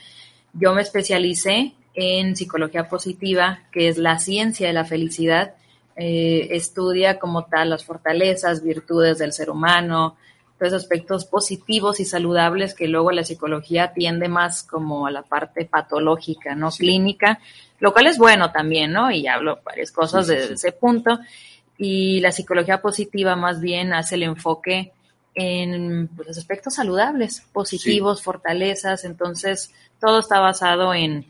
Yo me especialicé en psicología positiva, que es la ciencia de la felicidad. Eh, estudia como tal las fortalezas, virtudes del ser humano, aspectos positivos y saludables que luego la psicología tiende más como a la parte patológica, ¿no? Clínica, lo cual es bueno también, ¿no? Y hablo varias cosas desde ese punto. Y la psicología positiva más bien hace el enfoque en pues, los aspectos saludables, positivos, fortalezas, entonces todo está basado en,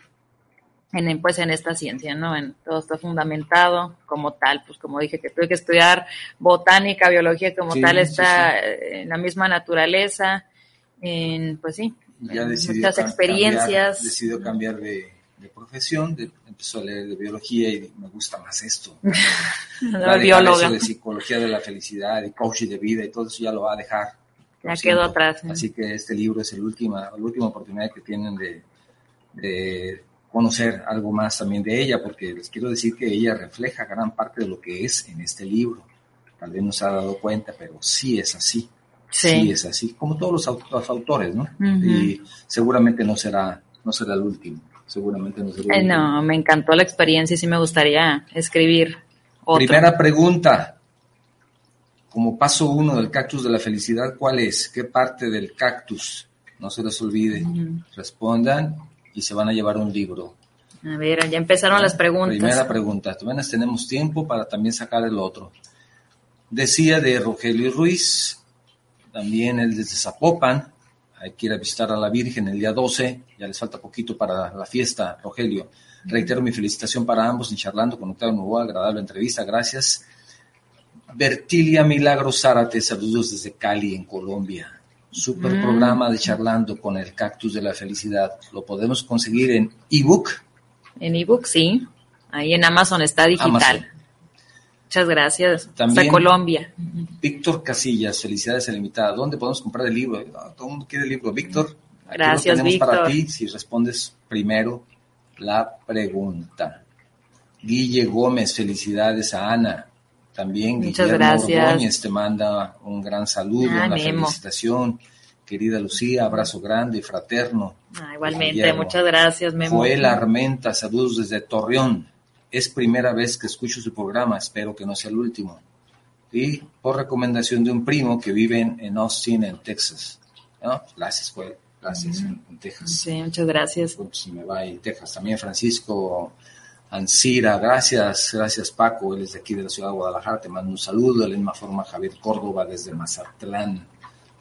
en, pues en esta ciencia, ¿no? En, todo está fundamentado como tal, pues como dije que tuve que estudiar botánica, biología como tal, está en la misma naturaleza, en, pues sí, muchas experiencias.
Cambiar, decidió cambiar de, profesión, empezó a leer de biología y me gusta más esto.
no, bióloga.
de psicología de la felicidad y coaching de vida y todo eso ya lo va a dejar.
Ya quedó atrás.
Así que este libro es el última, la última oportunidad que tienen de, de conocer algo más también de ella, porque les quiero decir que ella refleja gran parte de lo que es en este libro. Tal vez no se ha dado cuenta, pero sí es así. Sí, es así, como todos los, autores, ¿no? Y seguramente no será, no será el último. Seguramente no será el
último. No, me encantó la experiencia y sí me gustaría escribir otro.
Primera pregunta. Como paso uno del cactus de la felicidad, ¿cuál es? ¿Qué parte del cactus? No se les olvide. Respondan y se van a llevar un libro.
A ver, ya empezaron las preguntas.
Primera pregunta. Tenemos tiempo para también sacar el otro. Decía de Rogelio Ruiz, también el desde Zapopan. Hay que ir a visitar a la Virgen el día 12. Ya les falta poquito para la fiesta, Rogelio. Reitero mi felicitación para ambos en charlando con Octavio Nuevo. Agradable entrevista. Gracias. Bertilia Milagro Zárate, saludos desde Cali, en Colombia. Super mm. programa de charlando con el cactus de la felicidad. Lo podemos conseguir en ebook.
En ebook, sí. Ahí en Amazon está digital. Muchas gracias.
También
Colombia.
Víctor Casillas, felicidades ilimitada. ¿Dónde podemos comprar el libro? todo el mundo quiere el libro. Víctor,
gracias,
lo tenemos para ti si respondes primero la pregunta. Guille Gómez, felicidades a Ana. También
Muchas gracias.
Ordóñez te manda un gran saludo, ah, una felicitación. Querida Lucía, abrazo grande, fraterno.
Ah, igualmente, muchas gracias, Memo.
Joel Armenta, saludos desde Torreón. Es primera vez que escucho su programa, espero que no sea el último. Y por recomendación de un primo que vive en, Austin, en Texas. Gracias, Joel. Gracias, en, Texas.
Sí, muchas gracias.
Pues, me va en Texas. También Francisco Ansira, gracias, gracias Paco, él es de aquí de la ciudad de Guadalajara, te mando un saludo, de la misma forma Javier Córdoba desde Mazatlán,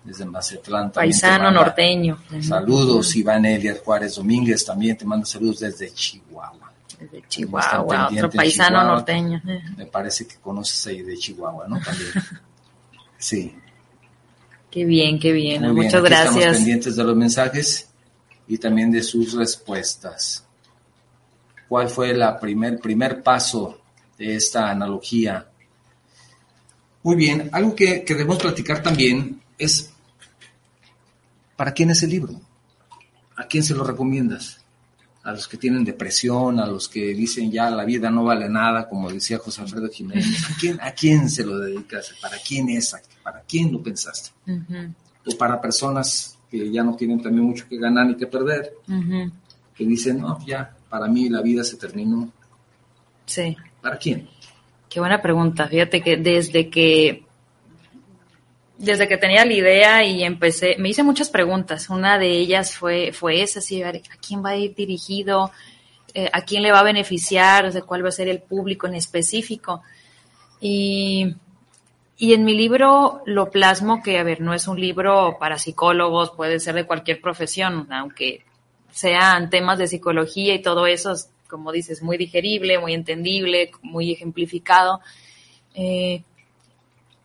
desde Mazatlán.
Paisano norteño.
Saludos, Iván Elier Juárez Domínguez, también te mando saludos desde Chihuahua.
Desde Chihuahua, otro paisano norteño.
Me parece que conoces ahí de Chihuahua, ¿no? También. Sí.
Qué bien, qué bien, muchas gracias.
Estamos pendientes de los mensajes y también de sus respuestas cuál fue el primer, primer paso de esta analogía. Muy bien, algo que, debemos platicar también es, ¿para quién es el libro? ¿A quién se lo recomiendas? A los que tienen depresión, a los que dicen ya la vida no vale nada, como decía José Alfredo Jiménez. ¿A quién, a quién se lo dedicas? ¿Para quién es? ¿Para quién lo pensaste? O para personas que ya no tienen también mucho que ganar ni que perder, que dicen, no, ya, para mí la vida se terminó.
Sí.
¿Para quién?
Qué buena pregunta. Fíjate que desde que desde que tenía la idea y empecé, me hice muchas preguntas. Una de ellas fue, fue esa, sí, ¿a quién va a ir dirigido? Eh, ¿A quién le va a beneficiar? O sea, ¿cuál va a ser el público en específico? Y, y en mi libro lo plasmo que, a ver, no es un libro para psicólogos, puede ser de cualquier profesión, aunque sean temas de psicología y todo eso, como dices, muy digerible, muy entendible, muy ejemplificado. Eh,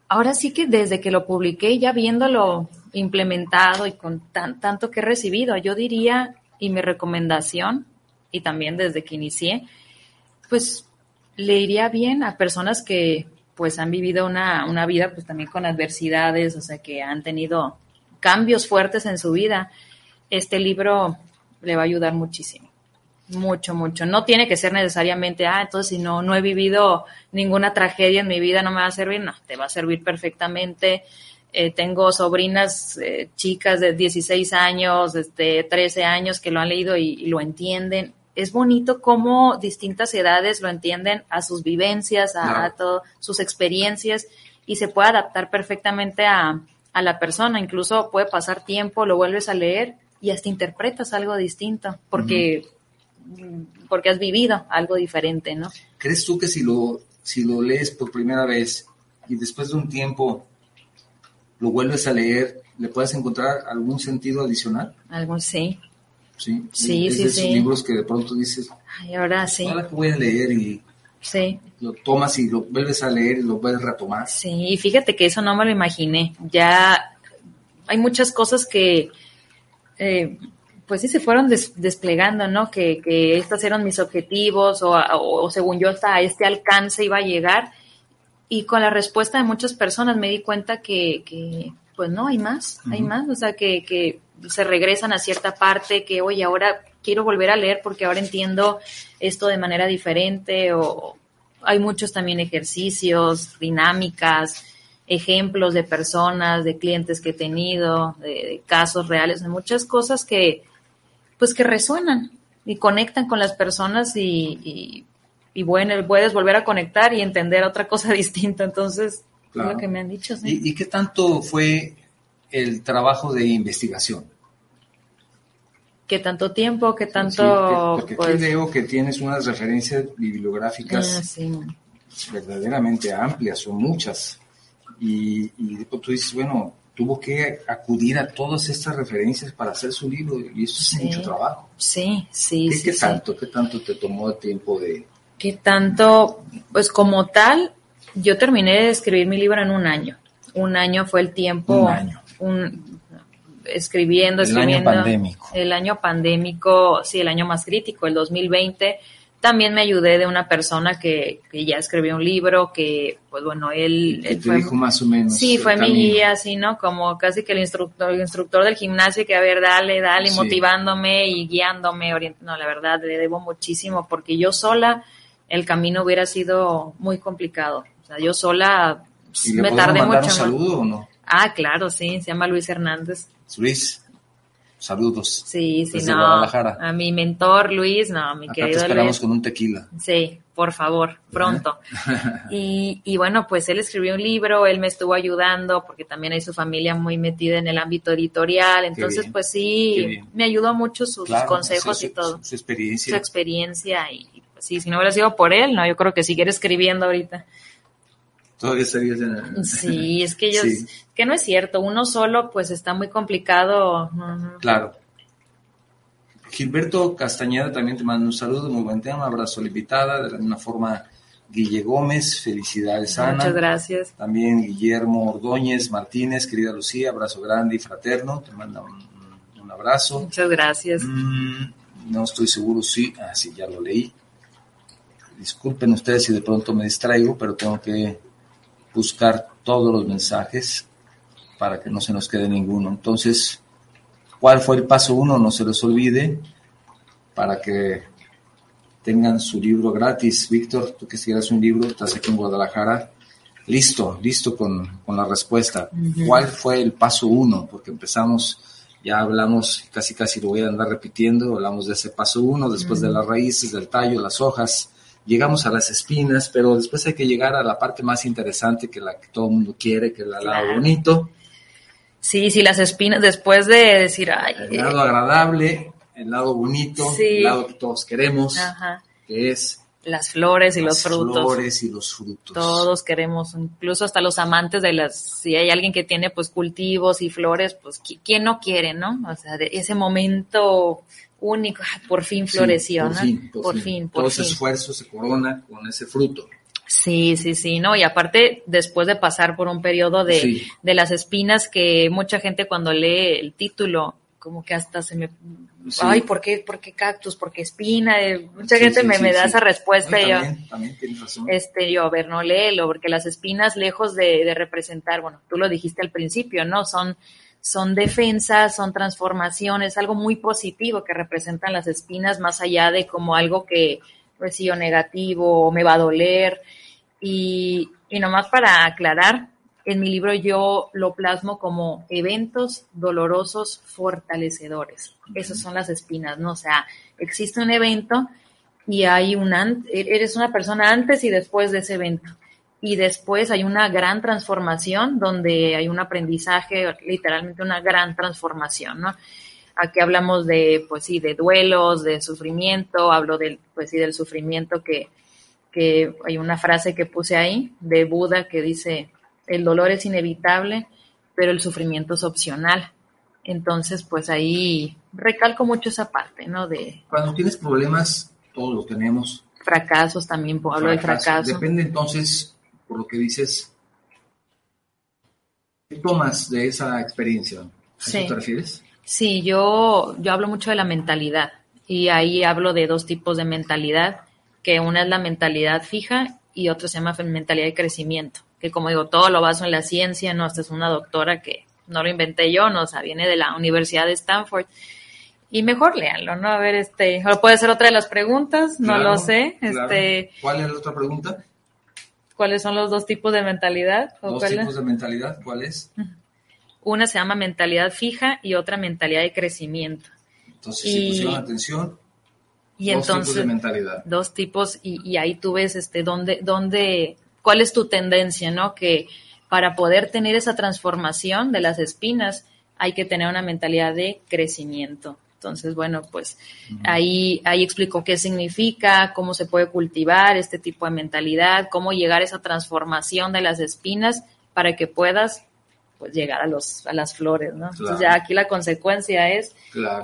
ahora sí que desde que lo publiqué, ya viéndolo implementado y con tan, tanto que he recibido, yo diría, y mi recomendación, y también desde que inicié, pues le iría bien a personas que pues han vivido una, una vida pues también con adversidades, o sea, que han tenido cambios fuertes en su vida. Este libro le va a ayudar muchísimo. Mucho, mucho. No tiene que ser necesariamente, ah, entonces si no, no he vivido ninguna tragedia en mi vida, no me va a servir. No, te va a servir perfectamente. Eh, tengo sobrinas eh, chicas de 16 años, de 13 años que lo han leído y, lo entienden. Es bonito cómo distintas edades lo entienden a sus vivencias, a, todas sus experiencias y se puede adaptar perfectamente a, a la persona. Incluso puede pasar tiempo, lo vuelves a leer y hasta interpretas algo distinto porque, porque has vivido algo diferente, ¿no?
¿Crees tú que si lo, si lo lees por primera vez y después de un tiempo lo vuelves a leer, le puedes encontrar algún sentido adicional?
Algo sí.
Sí,
sí,
es
sí,
de esos libros que de pronto dices,
Ay, ahora sí.
Ahora que voy a leer y
Sí.
lo tomas y lo vuelves a leer y lo vuelves a retomar.
Sí, fíjate que eso no me lo imaginé. Ya hay muchas cosas que, eh, pues sí, se fueron des- desplegando, ¿no? Que, que estos eran mis objetivos o, o- o según yo hasta este alcance iba a llegar. Y con la respuesta de muchas personas me di cuenta que, que pues no, hay más, hay más. O sea, que, que se regresan a cierta parte, que oye, ahora quiero volver a leer porque ahora entiendo esto de manera diferente o hay muchos también ejercicios, dinámicas, ejemplos de personas, de clientes que he tenido, de, de casos reales, de muchas cosas que, pues que resuenan y conectan con las personas y, y, y bueno, puedes volver a conectar y entender otra cosa distinta. Entonces,
Claro.
es lo que me han dicho. sí.
¿Y, y qué tanto fue el trabajo de investigación?
¿Qué tanto tiempo? ¿Qué
Sí,
tanto?
porque
pues,
aquí veo que tienes unas referencias bibliográficas
ah, sí.
verdaderamente amplias, son muchas. Y, y después tú dices, bueno, tuvo que acudir a todas estas referencias para hacer su libro y eso es mucho trabajo.
Sí, sí,
¿Qué,
sí,
qué
sí.
tanto, qué tanto te tomó el tiempo de...
¿Qué tanto? Pues como tal, yo terminé de escribir mi libro en un año. Un año fue el tiempo.
Un año.
un- escribiendo,
El año
escribiendo.
pandémico.
El año pandémico, sí, el año más crítico, el 2020. También me ayudé de una persona que, que ya escribió un libro, que, pues bueno, él,
que
él
te dijo más o menos?
Sí, fue mi guía, así, ¿no? Como casi que el instructor, el instructor del gimnasio que, a ver, dale, dale,
Sí.
motivándome y guiándome, orient- No, la verdad, le debo muchísimo porque yo sola el camino hubiera sido muy complicado. O sea, yo sola
¿Y le
me tardé mucho.
un saludo o no?
Ah, claro, sí, se llama Luis Hernández.
Luis, saludos.
Sí, sí,
Desde
no.
Guadalajara.
A mi mentor Luis, no, mi
Acá te
querido
esperamos
Luis.
con un tequila.
Sí, por favor, pronto. Y, y bueno, pues él escribió un libro, él me estuvo ayudando porque también hay su familia muy metida en el ámbito editorial, entonces pues sí, me ayudó mucho sus
Claro,
consejos
su-
y todo,
Su, su
su
experiencia.
experiencia y y, pues, sí, si no hubiera sido por él, no, yo creo que siguiera escribiendo ahorita.
Todavía estarías en...
Sí, es que ellos,
Sí.
que no es cierto, uno solo pues está muy complicado.
Claro. Gilberto Castañeda también te manda un saludo, muy buen tema, abrazo a la invitada, de la misma forma Guille Gómez, felicidades Ana.
Muchas gracias.
También Guillermo Ordóñez Martínez, querida Lucía, abrazo grande y fraterno, te manda un, un abrazo.
Muchas gracias.
Mm, no estoy seguro si, ah, sí, ya lo leí. Disculpen ustedes si de pronto me distraigo, pero tengo que buscar todos los mensajes para que no se nos quede ninguno. Entonces, ¿cuál fue el paso uno? No se les olvide para que tengan su libro gratis. Víctor, tú que quieras un libro, estás aquí en Guadalajara. Listo, listo con, con la respuesta. ¿Cuál fue el paso uno? Porque empezamos, ya hablamos, casi casi lo voy a andar repitiendo, hablamos de ese paso uno, después de las raíces, del tallo, las hojas, llegamos a las espinas, pero después hay que llegar a la parte más interesante que la que todo el mundo quiere, que es el lado bonito,
Sí, sí, las espinas, después de decir, ay,
el lado agradable, el lado bonito,
Sí.
el lado que todos queremos,
ajá,
que es
las flores y los
las
frutos.
flores y los frutos.
Todos queremos, incluso hasta los amantes de las, si hay alguien que tiene pues cultivos y flores, pues qui- quién no quiere, ¿no? O sea, de ese momento único, ah, por fin
Sí,
floreció,
por
¿no?
fin,
por fin, por
Todo
fin.
ese esfuerzo se corona con ese fruto.
Sí, sí, sí, no, y aparte después de pasar por un periodo de,
Sí.
de las espinas que mucha gente cuando lee el título como que hasta se me
Sí.
ay, ¿por qué, por qué cactus? ¿Por qué espina? Eh, Mucha
Sí,
gente
sí,
me,
sí,
me da
sí.
esa respuesta
No,
y yo,
también, también tienes razón.
este, yo, a ver, no léelo, porque las espinas, lejos de, de representar, bueno, tú lo dijiste al principio, ¿no? Son, son defensas, son transformaciones, algo muy positivo que representan las espinas, más allá de como algo que, pues sí, o negativo, o me va a doler. Y, y nomás para aclarar, en mi libro yo lo plasmo como eventos dolorosos fortalecedores. Esas son las espinas, ¿no? O sea, existe un evento y hay un an- eres una persona antes y después de ese evento. Y después hay una gran transformación donde hay un aprendizaje, literalmente una gran transformación, ¿no? Aquí hablamos de, pues sí, de duelos, de sufrimiento, hablo del, pues sí, del sufrimiento que, que hay una frase que puse ahí de Buda que dice, el dolor es inevitable, pero el sufrimiento es opcional. Entonces, pues ahí recalco mucho esa parte, ¿no? De,
Cuando tienes problemas todos lo tenemos.
Fracasos también, hablo de fracaso.
Depende entonces, por lo que dices, ¿qué tomas de esa experiencia? ¿A sí. te refieres?
Sí, yo, yo hablo mucho de la mentalidad y ahí hablo de dos tipos de mentalidad, que una es la mentalidad fija y otra se llama mentalidad de crecimiento, que como digo, todo lo baso en la ciencia, ¿no? Esta es una doctora que no lo inventé yo, no, o sea, viene de la Universidad de Stanford. Y mejor léanlo, ¿no? A ver, este, o puede ser otra de las preguntas, no lo sé. Este,
¿Cuál es la otra pregunta?
¿Cuáles son los dos tipos de mentalidad?
¿Dos tipos de mentalidad? ¿Cuál es?
Una se llama mentalidad fija y otra mentalidad de crecimiento.
Entonces, si pusieron atención, y dos entonces, tipos de mentalidad.
Dos tipos, y, y, ahí tú ves este, dónde, dónde, cuál es tu tendencia, ¿no? Que para poder tener esa transformación de las espinas hay que tener una mentalidad de crecimiento. Entonces, bueno, pues ahí, ahí explicó qué significa, cómo se puede cultivar este tipo de mentalidad, cómo llegar a esa transformación de las espinas para que puedas pues llegar a los a las flores, ¿no? Entonces ya aquí la consecuencia es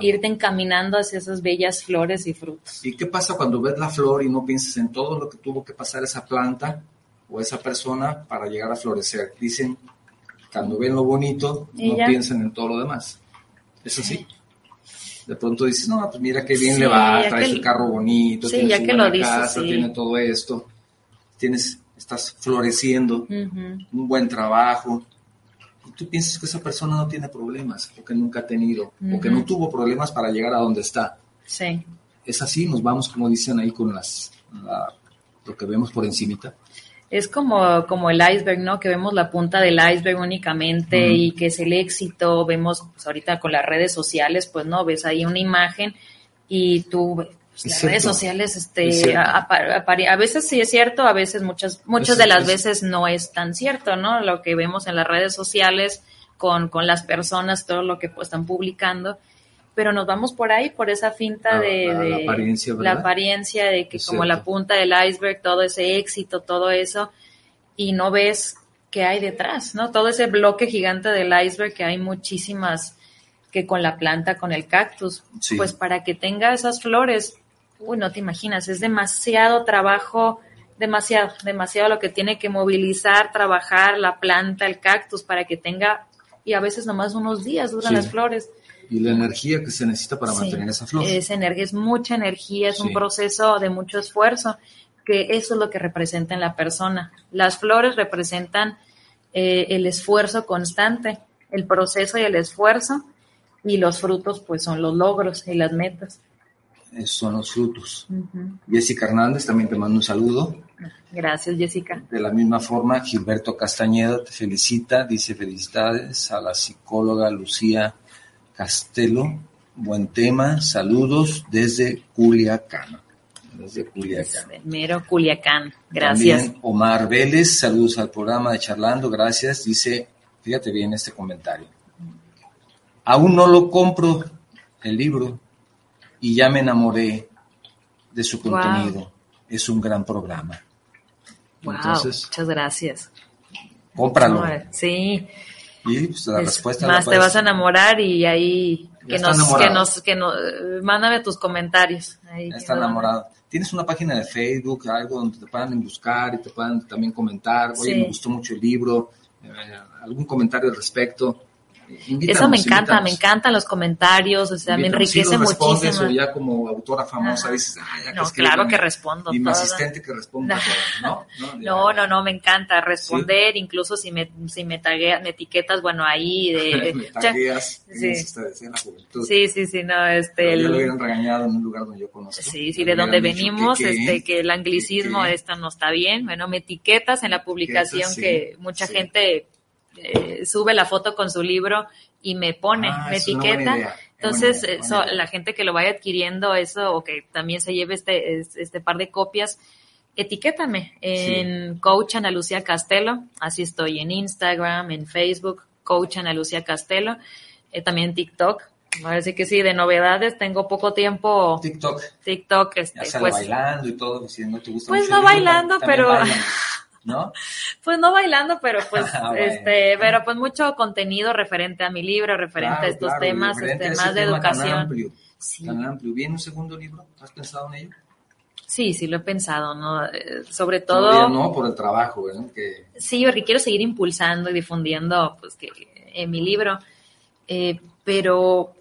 irte encaminando hacia esas bellas flores y frutos.
¿Y qué pasa cuando ves la flor y no piensas en todo lo que tuvo que pasar esa planta o esa persona para llegar a florecer? Dicen, cuando ven lo bonito, no piensan en todo lo demás. ¿Es así? De pronto dices, no, pues mira qué bien le va, trae su carro bonito, tiene su buena casa, tiene todo esto, tienes, estás floreciendo, un buen trabajo, tú piensas que esa persona no tiene problemas, o que nunca ha tenido, o que no tuvo problemas para llegar a donde está.
Sí.
Es así, nos vamos, como dicen ahí, con las, lo que vemos por encimita.
Es como, como el iceberg, ¿no? Que vemos la punta del iceberg únicamente y que es el éxito. Vemos, pues ahorita con las redes sociales, pues no, ves ahí una imagen y tú las redes sociales, este, a, a, veces sí es cierto, a veces muchas, muchas de las veces no es tan cierto, ¿no? Lo que vemos en las redes sociales con, con las personas, todo lo que pues, están publicando, pero nos vamos por ahí, por esa finta de, la, apariencia, la, apariencia, de que como la punta del iceberg, todo ese éxito, todo eso, y no ves qué hay detrás, ¿no? Todo ese bloque gigante del iceberg que hay muchísimas que con la planta, con el cactus, pues para que tenga esas flores, uy, no te imaginas, es demasiado trabajo, demasiado, demasiado lo que tiene que movilizar, trabajar la planta, el cactus para que tenga, y a veces nomás unos días duran las flores.
Y la energía que se necesita para mantener esa flor.
Es energía, es mucha energía, es un proceso de mucho esfuerzo, que eso es lo que representa en la persona. Las flores representan eh, el esfuerzo constante, el proceso y el esfuerzo, y los frutos pues son los logros y las metas
son los frutos. Jessica Hernández también te mando un saludo.
Gracias, Jessica.
De la misma forma, Gilberto Castañeda te felicita, dice felicidades a la psicóloga Lucía Castelo. Buen tema, saludos desde Culiacán. Desde Culiacán.
Mero Culiacán, gracias.
También Omar Vélez, saludos al programa de Charlando, gracias. Dice, fíjate bien este comentario. Aún no lo compro el libro, y ya me enamoré de su contenido. Es un gran programa.
Entonces, muchas gracias.
Cómpralo.
Sí.
Y pues, la respuesta
más te vas a enamorar y ahí que nos, que nos, que nos, mándame tus comentarios.
Ahí, está enamorado. ¿Tienes una página de Facebook, algo donde te puedan buscar y te puedan también comentar? Oye, me gustó mucho el libro, eh, algún comentario al respecto.
Eso me encanta, me encantan los comentarios, o sea, me enriquece muchísimo.
O ya como autora famosa dices, ah, ya
no, claro que respondo.
Y mi asistente que responda
¿no? No, no, no, me encanta responder, incluso si me, si me tagueas, me etiquetas, bueno, ahí de...
me tagueas, sí. en la
juventud. Sí, sí, sí, no, este...
El, ya lo hubieran regañado en un lugar donde yo conozco.
Sí, sí, de donde venimos, este, que el anglicismo, esto no está bien, bueno, me etiquetas en la publicación que mucha gente eh, sube la foto con su libro y me pone, ah, me etiqueta. Entonces, la gente que lo vaya adquiriendo eso o que también se lleve este, este par de copias, etiquétame en Coach Ana Lucía Castelo, así estoy en Instagram, en Facebook, Coach Ana Lucía Castelo, eh, también en TikTok. Ahora sí que sí, de novedades, tengo poco tiempo.
TikTok.
TikTok, este,
pues. bailando y todo, si no te gusta
Pues no bailando, pero.
¿no?
Pues no bailando, pero pues, ah, este, pero pues mucho contenido referente a mi libro, referente a estos temas, este, más de educación.
Tan amplio, tan amplio. ¿Viene un segundo libro? ¿Has pensado en ello?
Sí, sí, lo he pensado, ¿no? Eh, sobre todo...
Todavía no, por el trabajo, ¿verdad? Que...
Sí, porque quiero seguir impulsando y difundiendo pues, que, en mi libro, eh, pero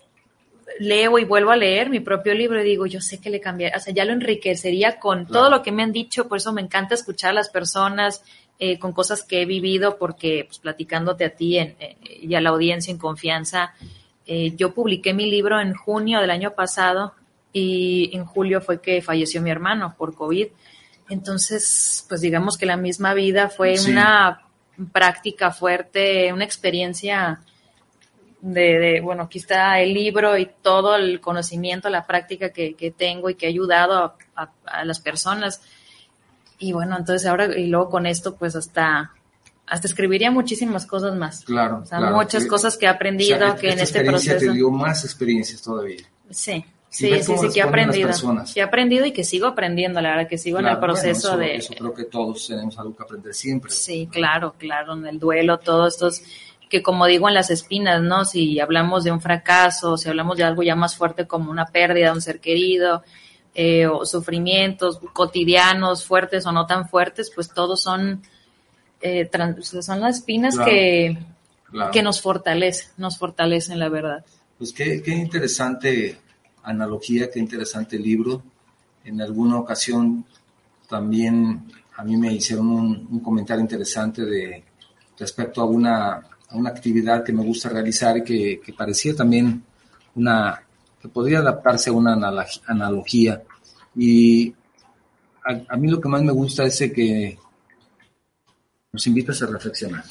leo y vuelvo a leer mi propio libro y digo, yo sé que le cambiaría, o sea, ya lo enriquecería con todo lo que me han dicho, por eso me encanta escuchar a las personas, eh, con cosas que he vivido, porque pues, platicándote a ti en, eh, y a la audiencia en confianza, eh, yo publiqué mi libro en junio del año pasado y en julio fue que falleció mi hermano por COVID. Entonces, pues digamos que la misma vida fue una práctica fuerte, una experiencia de, bueno, aquí está el libro y todo el conocimiento, la práctica que, tengo y que ha ayudado a, las personas. Y bueno, entonces ahora, y luego con esto, pues hasta, hasta escribiría muchísimas cosas más.
Claro.
O sea, muchas cosas que he aprendido, que en este proceso.
te dio más experiencias todavía.
Sí. Sí, sí, sí, que he aprendido. Que he aprendido y que sigo aprendiendo, la verdad, que sigo en el proceso de...
Eso creo que todos tenemos algo que aprender siempre.
Sí, claro, claro, en el duelo, todos estos que como digo en las espinas, ¿no? Si hablamos de un fracaso, si hablamos de algo ya más fuerte como una pérdida de un ser querido, eh, o sufrimientos cotidianos, fuertes o no tan fuertes, pues todos son, eh, son las espinas que, que nos fortalecen, nos fortalecen la verdad.
Pues qué, qué interesante analogía, qué interesante libro. En alguna ocasión también a mí me hicieron un, un comentario interesante de respecto a una a una actividad que me gusta realizar y que, parecía también una, que podría adaptarse a una analogía. Y a, mí lo que más me gusta es que nos invitas a reflexionar.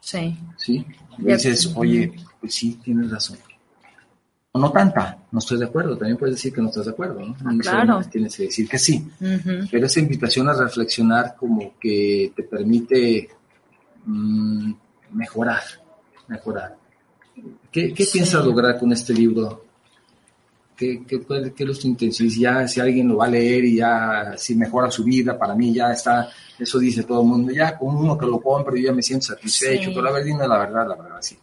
Sí.
Sí. Y dices, oye, pues sí, tienes razón. O no tanta, no estoy de acuerdo. También puedes decir que no estás de acuerdo, ¿no?
Ah, claro.
Tienes que decir que sí. Pero esa invitación a reflexionar como que te permite mm, mejorar, mejorar. ¿Qué, piensas lograr con este libro? ¿Qué, qué, qué es tu intención? Si, ya, si alguien lo va a leer y ya, si mejora su vida, para mí ya está, eso dice todo el mundo, ya con uno que lo compre yo ya me siento satisfecho, pero la verdad, la verdad, la verdad, sí.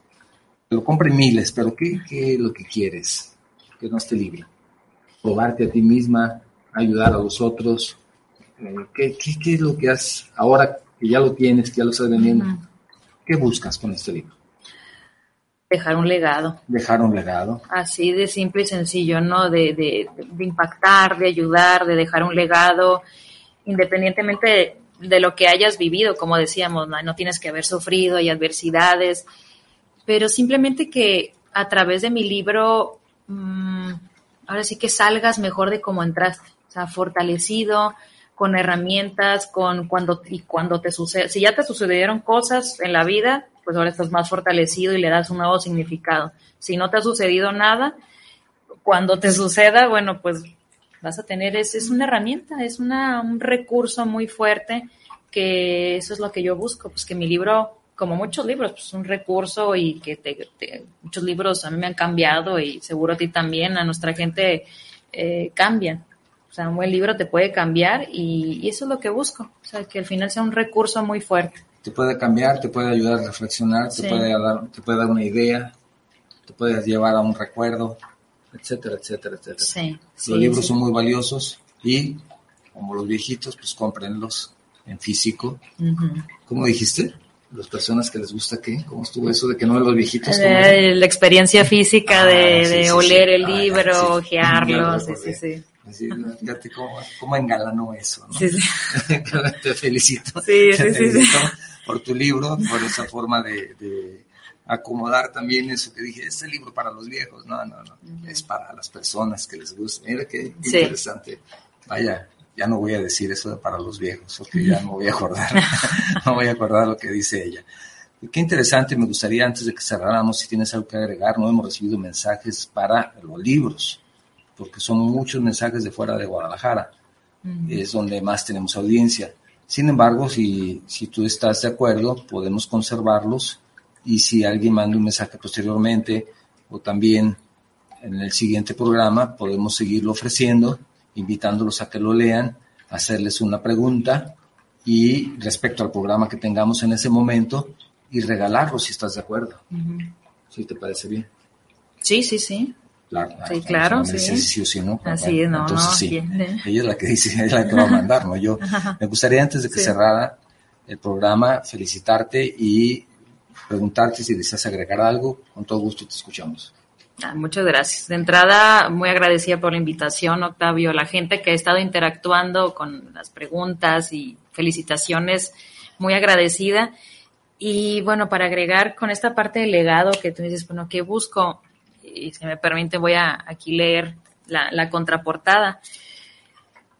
Lo compre miles, pero ¿qué, ¿qué es lo que quieres? Que no esté libre. Probarte a ti misma, ayudar a los otros. Eh, ¿Qué, qué, qué es lo que has, ahora que ya lo tienes, que ya lo estás vendiendo? ¿Qué buscas con este libro?
Dejar un legado.
Dejar un legado.
Así de simple y sencillo, ¿no? De, de, impactar, de ayudar, de dejar un legado, independientemente de, lo que hayas vivido, como decíamos, ¿no? no tienes que haber sufrido, hay adversidades, pero simplemente que a través de mi libro, mmm, ahora sí que salgas mejor de cómo entraste, o sea, fortalecido, con herramientas, con cuando y cuando te sucede, si ya te sucedieron cosas en la vida, pues ahora estás más fortalecido y le das un nuevo significado. Si no te ha sucedido nada, cuando te suceda, bueno, pues vas a tener, es, es una herramienta, es una, un recurso muy fuerte que eso es lo que yo busco, pues que mi libro, como muchos libros, pues un recurso y que te, muchos libros a mí me han cambiado y seguro a ti también, a nuestra gente eh, cambian sea, un buen libro te puede cambiar y, eso es lo que busco. O sea, que al final sea un recurso muy fuerte.
Te puede cambiar, te puede ayudar a reflexionar, te, puede dar, te puede dar una idea, te puede llevar a un recuerdo, etcétera, etcétera, etcétera.
Sí,
los libros son muy valiosos y, como los viejitos, pues cómprenlos en físico. ¿Cómo dijiste? Las personas que les gusta qué, ¿cómo estuvo eso de que no de los viejitos?
Eh, la experiencia física de, ah, oler el libro, ojearlo, sí, sí, sí.
Así, fíjate cómo, engalanó eso, ¿no?
Sí, sí.
Te felicito.
Sí,
por tu libro, por esa forma de, acomodar también eso que dije, este libro para los viejos, no, no, no, es para las personas que les gusta. Mira qué interesante. Vaya, ya no voy a decir eso de para los viejos, porque ya no voy a acordar, no voy a acordar lo que dice ella. Qué interesante, me gustaría antes de que cerráramos, si tienes algo que agregar, no hemos recibido mensajes para los libros porque son muchos mensajes de fuera de Guadalajara, es donde más tenemos audiencia. Sin embargo, si, si tú estás de acuerdo, podemos conservarlos y si alguien manda un mensaje posteriormente o también en el siguiente programa, podemos seguirlo ofreciendo, invitándolos a que lo lean, hacerles una pregunta y respecto al programa que tengamos en ese momento y regalarlo si estás de acuerdo. ¿Sí te parece bien?
Sí, sí, sí. Sí, claro, sí.
sí o
sí,
¿no?
Así es, no,
Entonces,
no,
sí. Ella es la que dice, ella es la que va a mandar, ¿no? Yo me gustaría antes de que cerrara el programa felicitarte y preguntarte si deseas agregar algo. Con todo gusto te escuchamos.
Ah, muchas gracias. De entrada, muy agradecida por la invitación, Octavio. La gente que ha estado interactuando con las preguntas y felicitaciones, muy agradecida. Y bueno, para agregar con esta parte del legado que tú dices, bueno, ¿qué busco? Y si me permite, voy a aquí leer la, la contraportada.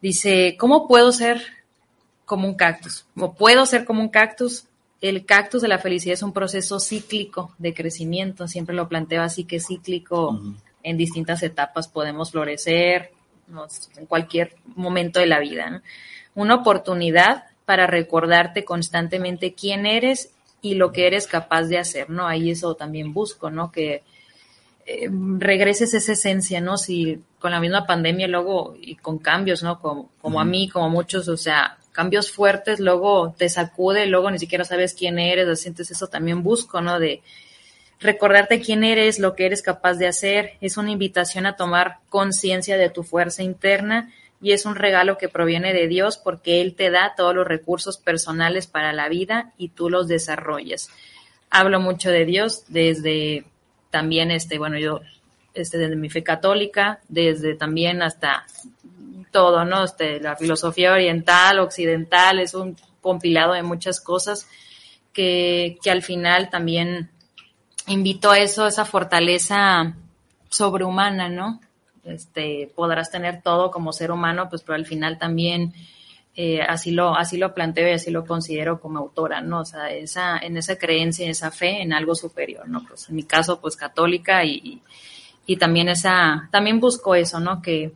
Dice, ¿cómo puedo ser como un cactus? ¿O puedo ser como un cactus? el cactus de la felicidad es un proceso cíclico de crecimiento, siempre lo planteo así que cíclico, en distintas etapas podemos florecer, en cualquier momento de la vida. Una oportunidad para recordarte constantemente quién eres y lo que eres capaz de hacer, ¿no? Ahí eso también busco, ¿no? Que eh, regreses esa esencia, ¿no? Si con la misma pandemia luego y con cambios, ¿no? Como, como a mí, como a muchos, o sea, cambios fuertes, luego te sacude, luego ni siquiera sabes quién eres, sientes eso también busco, ¿no? De recordarte quién eres, lo que eres capaz de hacer, es una invitación a tomar conciencia de tu fuerza interna y es un regalo que proviene de Dios porque Él te da todos los recursos personales para la vida y tú los desarrollas. Hablo mucho de Dios desde también, este, bueno, yo, este, desde mi fe católica, desde también hasta todo, ¿no? Este, la filosofía oriental, occidental, es un compilado de muchas cosas que, que al final también invito a eso, esa fortaleza sobrehumana, ¿no? Este, podrás tener todo como ser humano, pues, pero al final también eh, así lo así lo planteo y así lo considero como autora, ¿no? O sea, esa en esa creencia, esa fe en algo superior, ¿no? Pues en mi caso, pues católica y, y también esa también busco eso, ¿no? Que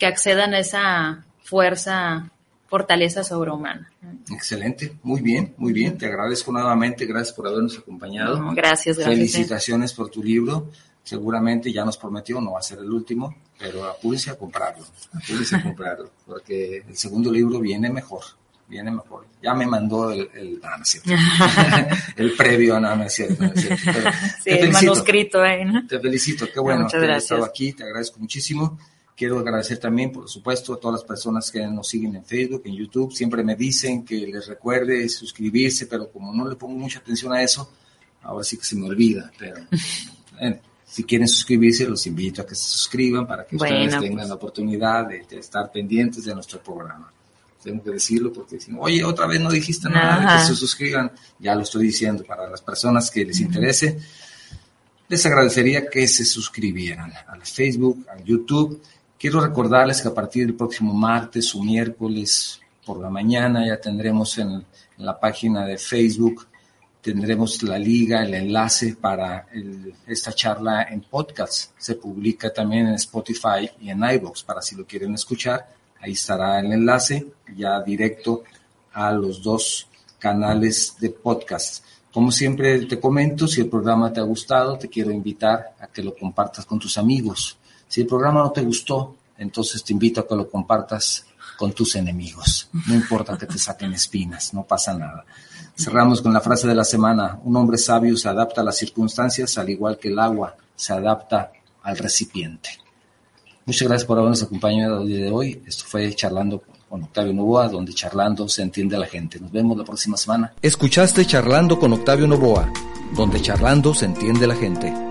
que accedan a esa fuerza, fortaleza sobrehumana.
Excelente, muy bien, muy bien. Te agradezco nuevamente, gracias por habernos acompañado.
gracias, gracias.
Felicitaciones por tu libro. Seguramente ya nos prometió, no va a ser el último, pero apúrese a comprarlo, apúrese a comprarlo, porque el segundo libro viene mejor, viene mejor. Ya me mandó el, el, no, el previo, no, no es cierto. No es cierto.
sí, el manuscrito.
Te felicito, qué bueno que hayas estado aquí, te agradezco muchísimo. Quiero agradecer también, por supuesto, a todas las personas que nos siguen en Facebook, en YouTube. Siempre me dicen que les recuerde suscribirse, pero como no le pongo mucha atención a eso, ahora sí que se me olvida. Pero si quieren suscribirse, los invito a que se suscriban para que ustedes tengan pues. la oportunidad de, estar pendientes de nuestro programa. Tengo que decirlo porque si oye, otra vez no dijiste nada, de que se suscriban. Ya lo estoy diciendo para las personas que les interese. Les agradecería que se suscribieran al Facebook, al YouTube Quiero recordarles que a partir del próximo martes o miércoles por la mañana ya tendremos en, la página de Facebook, tendremos la liga, el enlace para esta charla en podcast. Se publica también en Spotify y en iVoox para si lo quieren escuchar. Ahí estará el enlace ya directo a los dos canales de podcast. Como siempre te comento, si el programa te ha gustado, te quiero invitar a que lo compartas con tus amigos, si el programa no te gustó, entonces te invito a que lo compartas con tus enemigos. No importa que te saquen espinas, no pasa nada. Cerramos con la frase de la semana. Un hombre sabio se adapta a las circunstancias al igual que el agua se adapta al recipiente. Muchas gracias por habernos acompañado el día de hoy. Esto fue Charlando con Octavio Novoa, donde charlando se entiende a la gente. Nos vemos la próxima semana.
Escuchaste Charlando con Octavio Novoa, donde charlando se entiende la gente.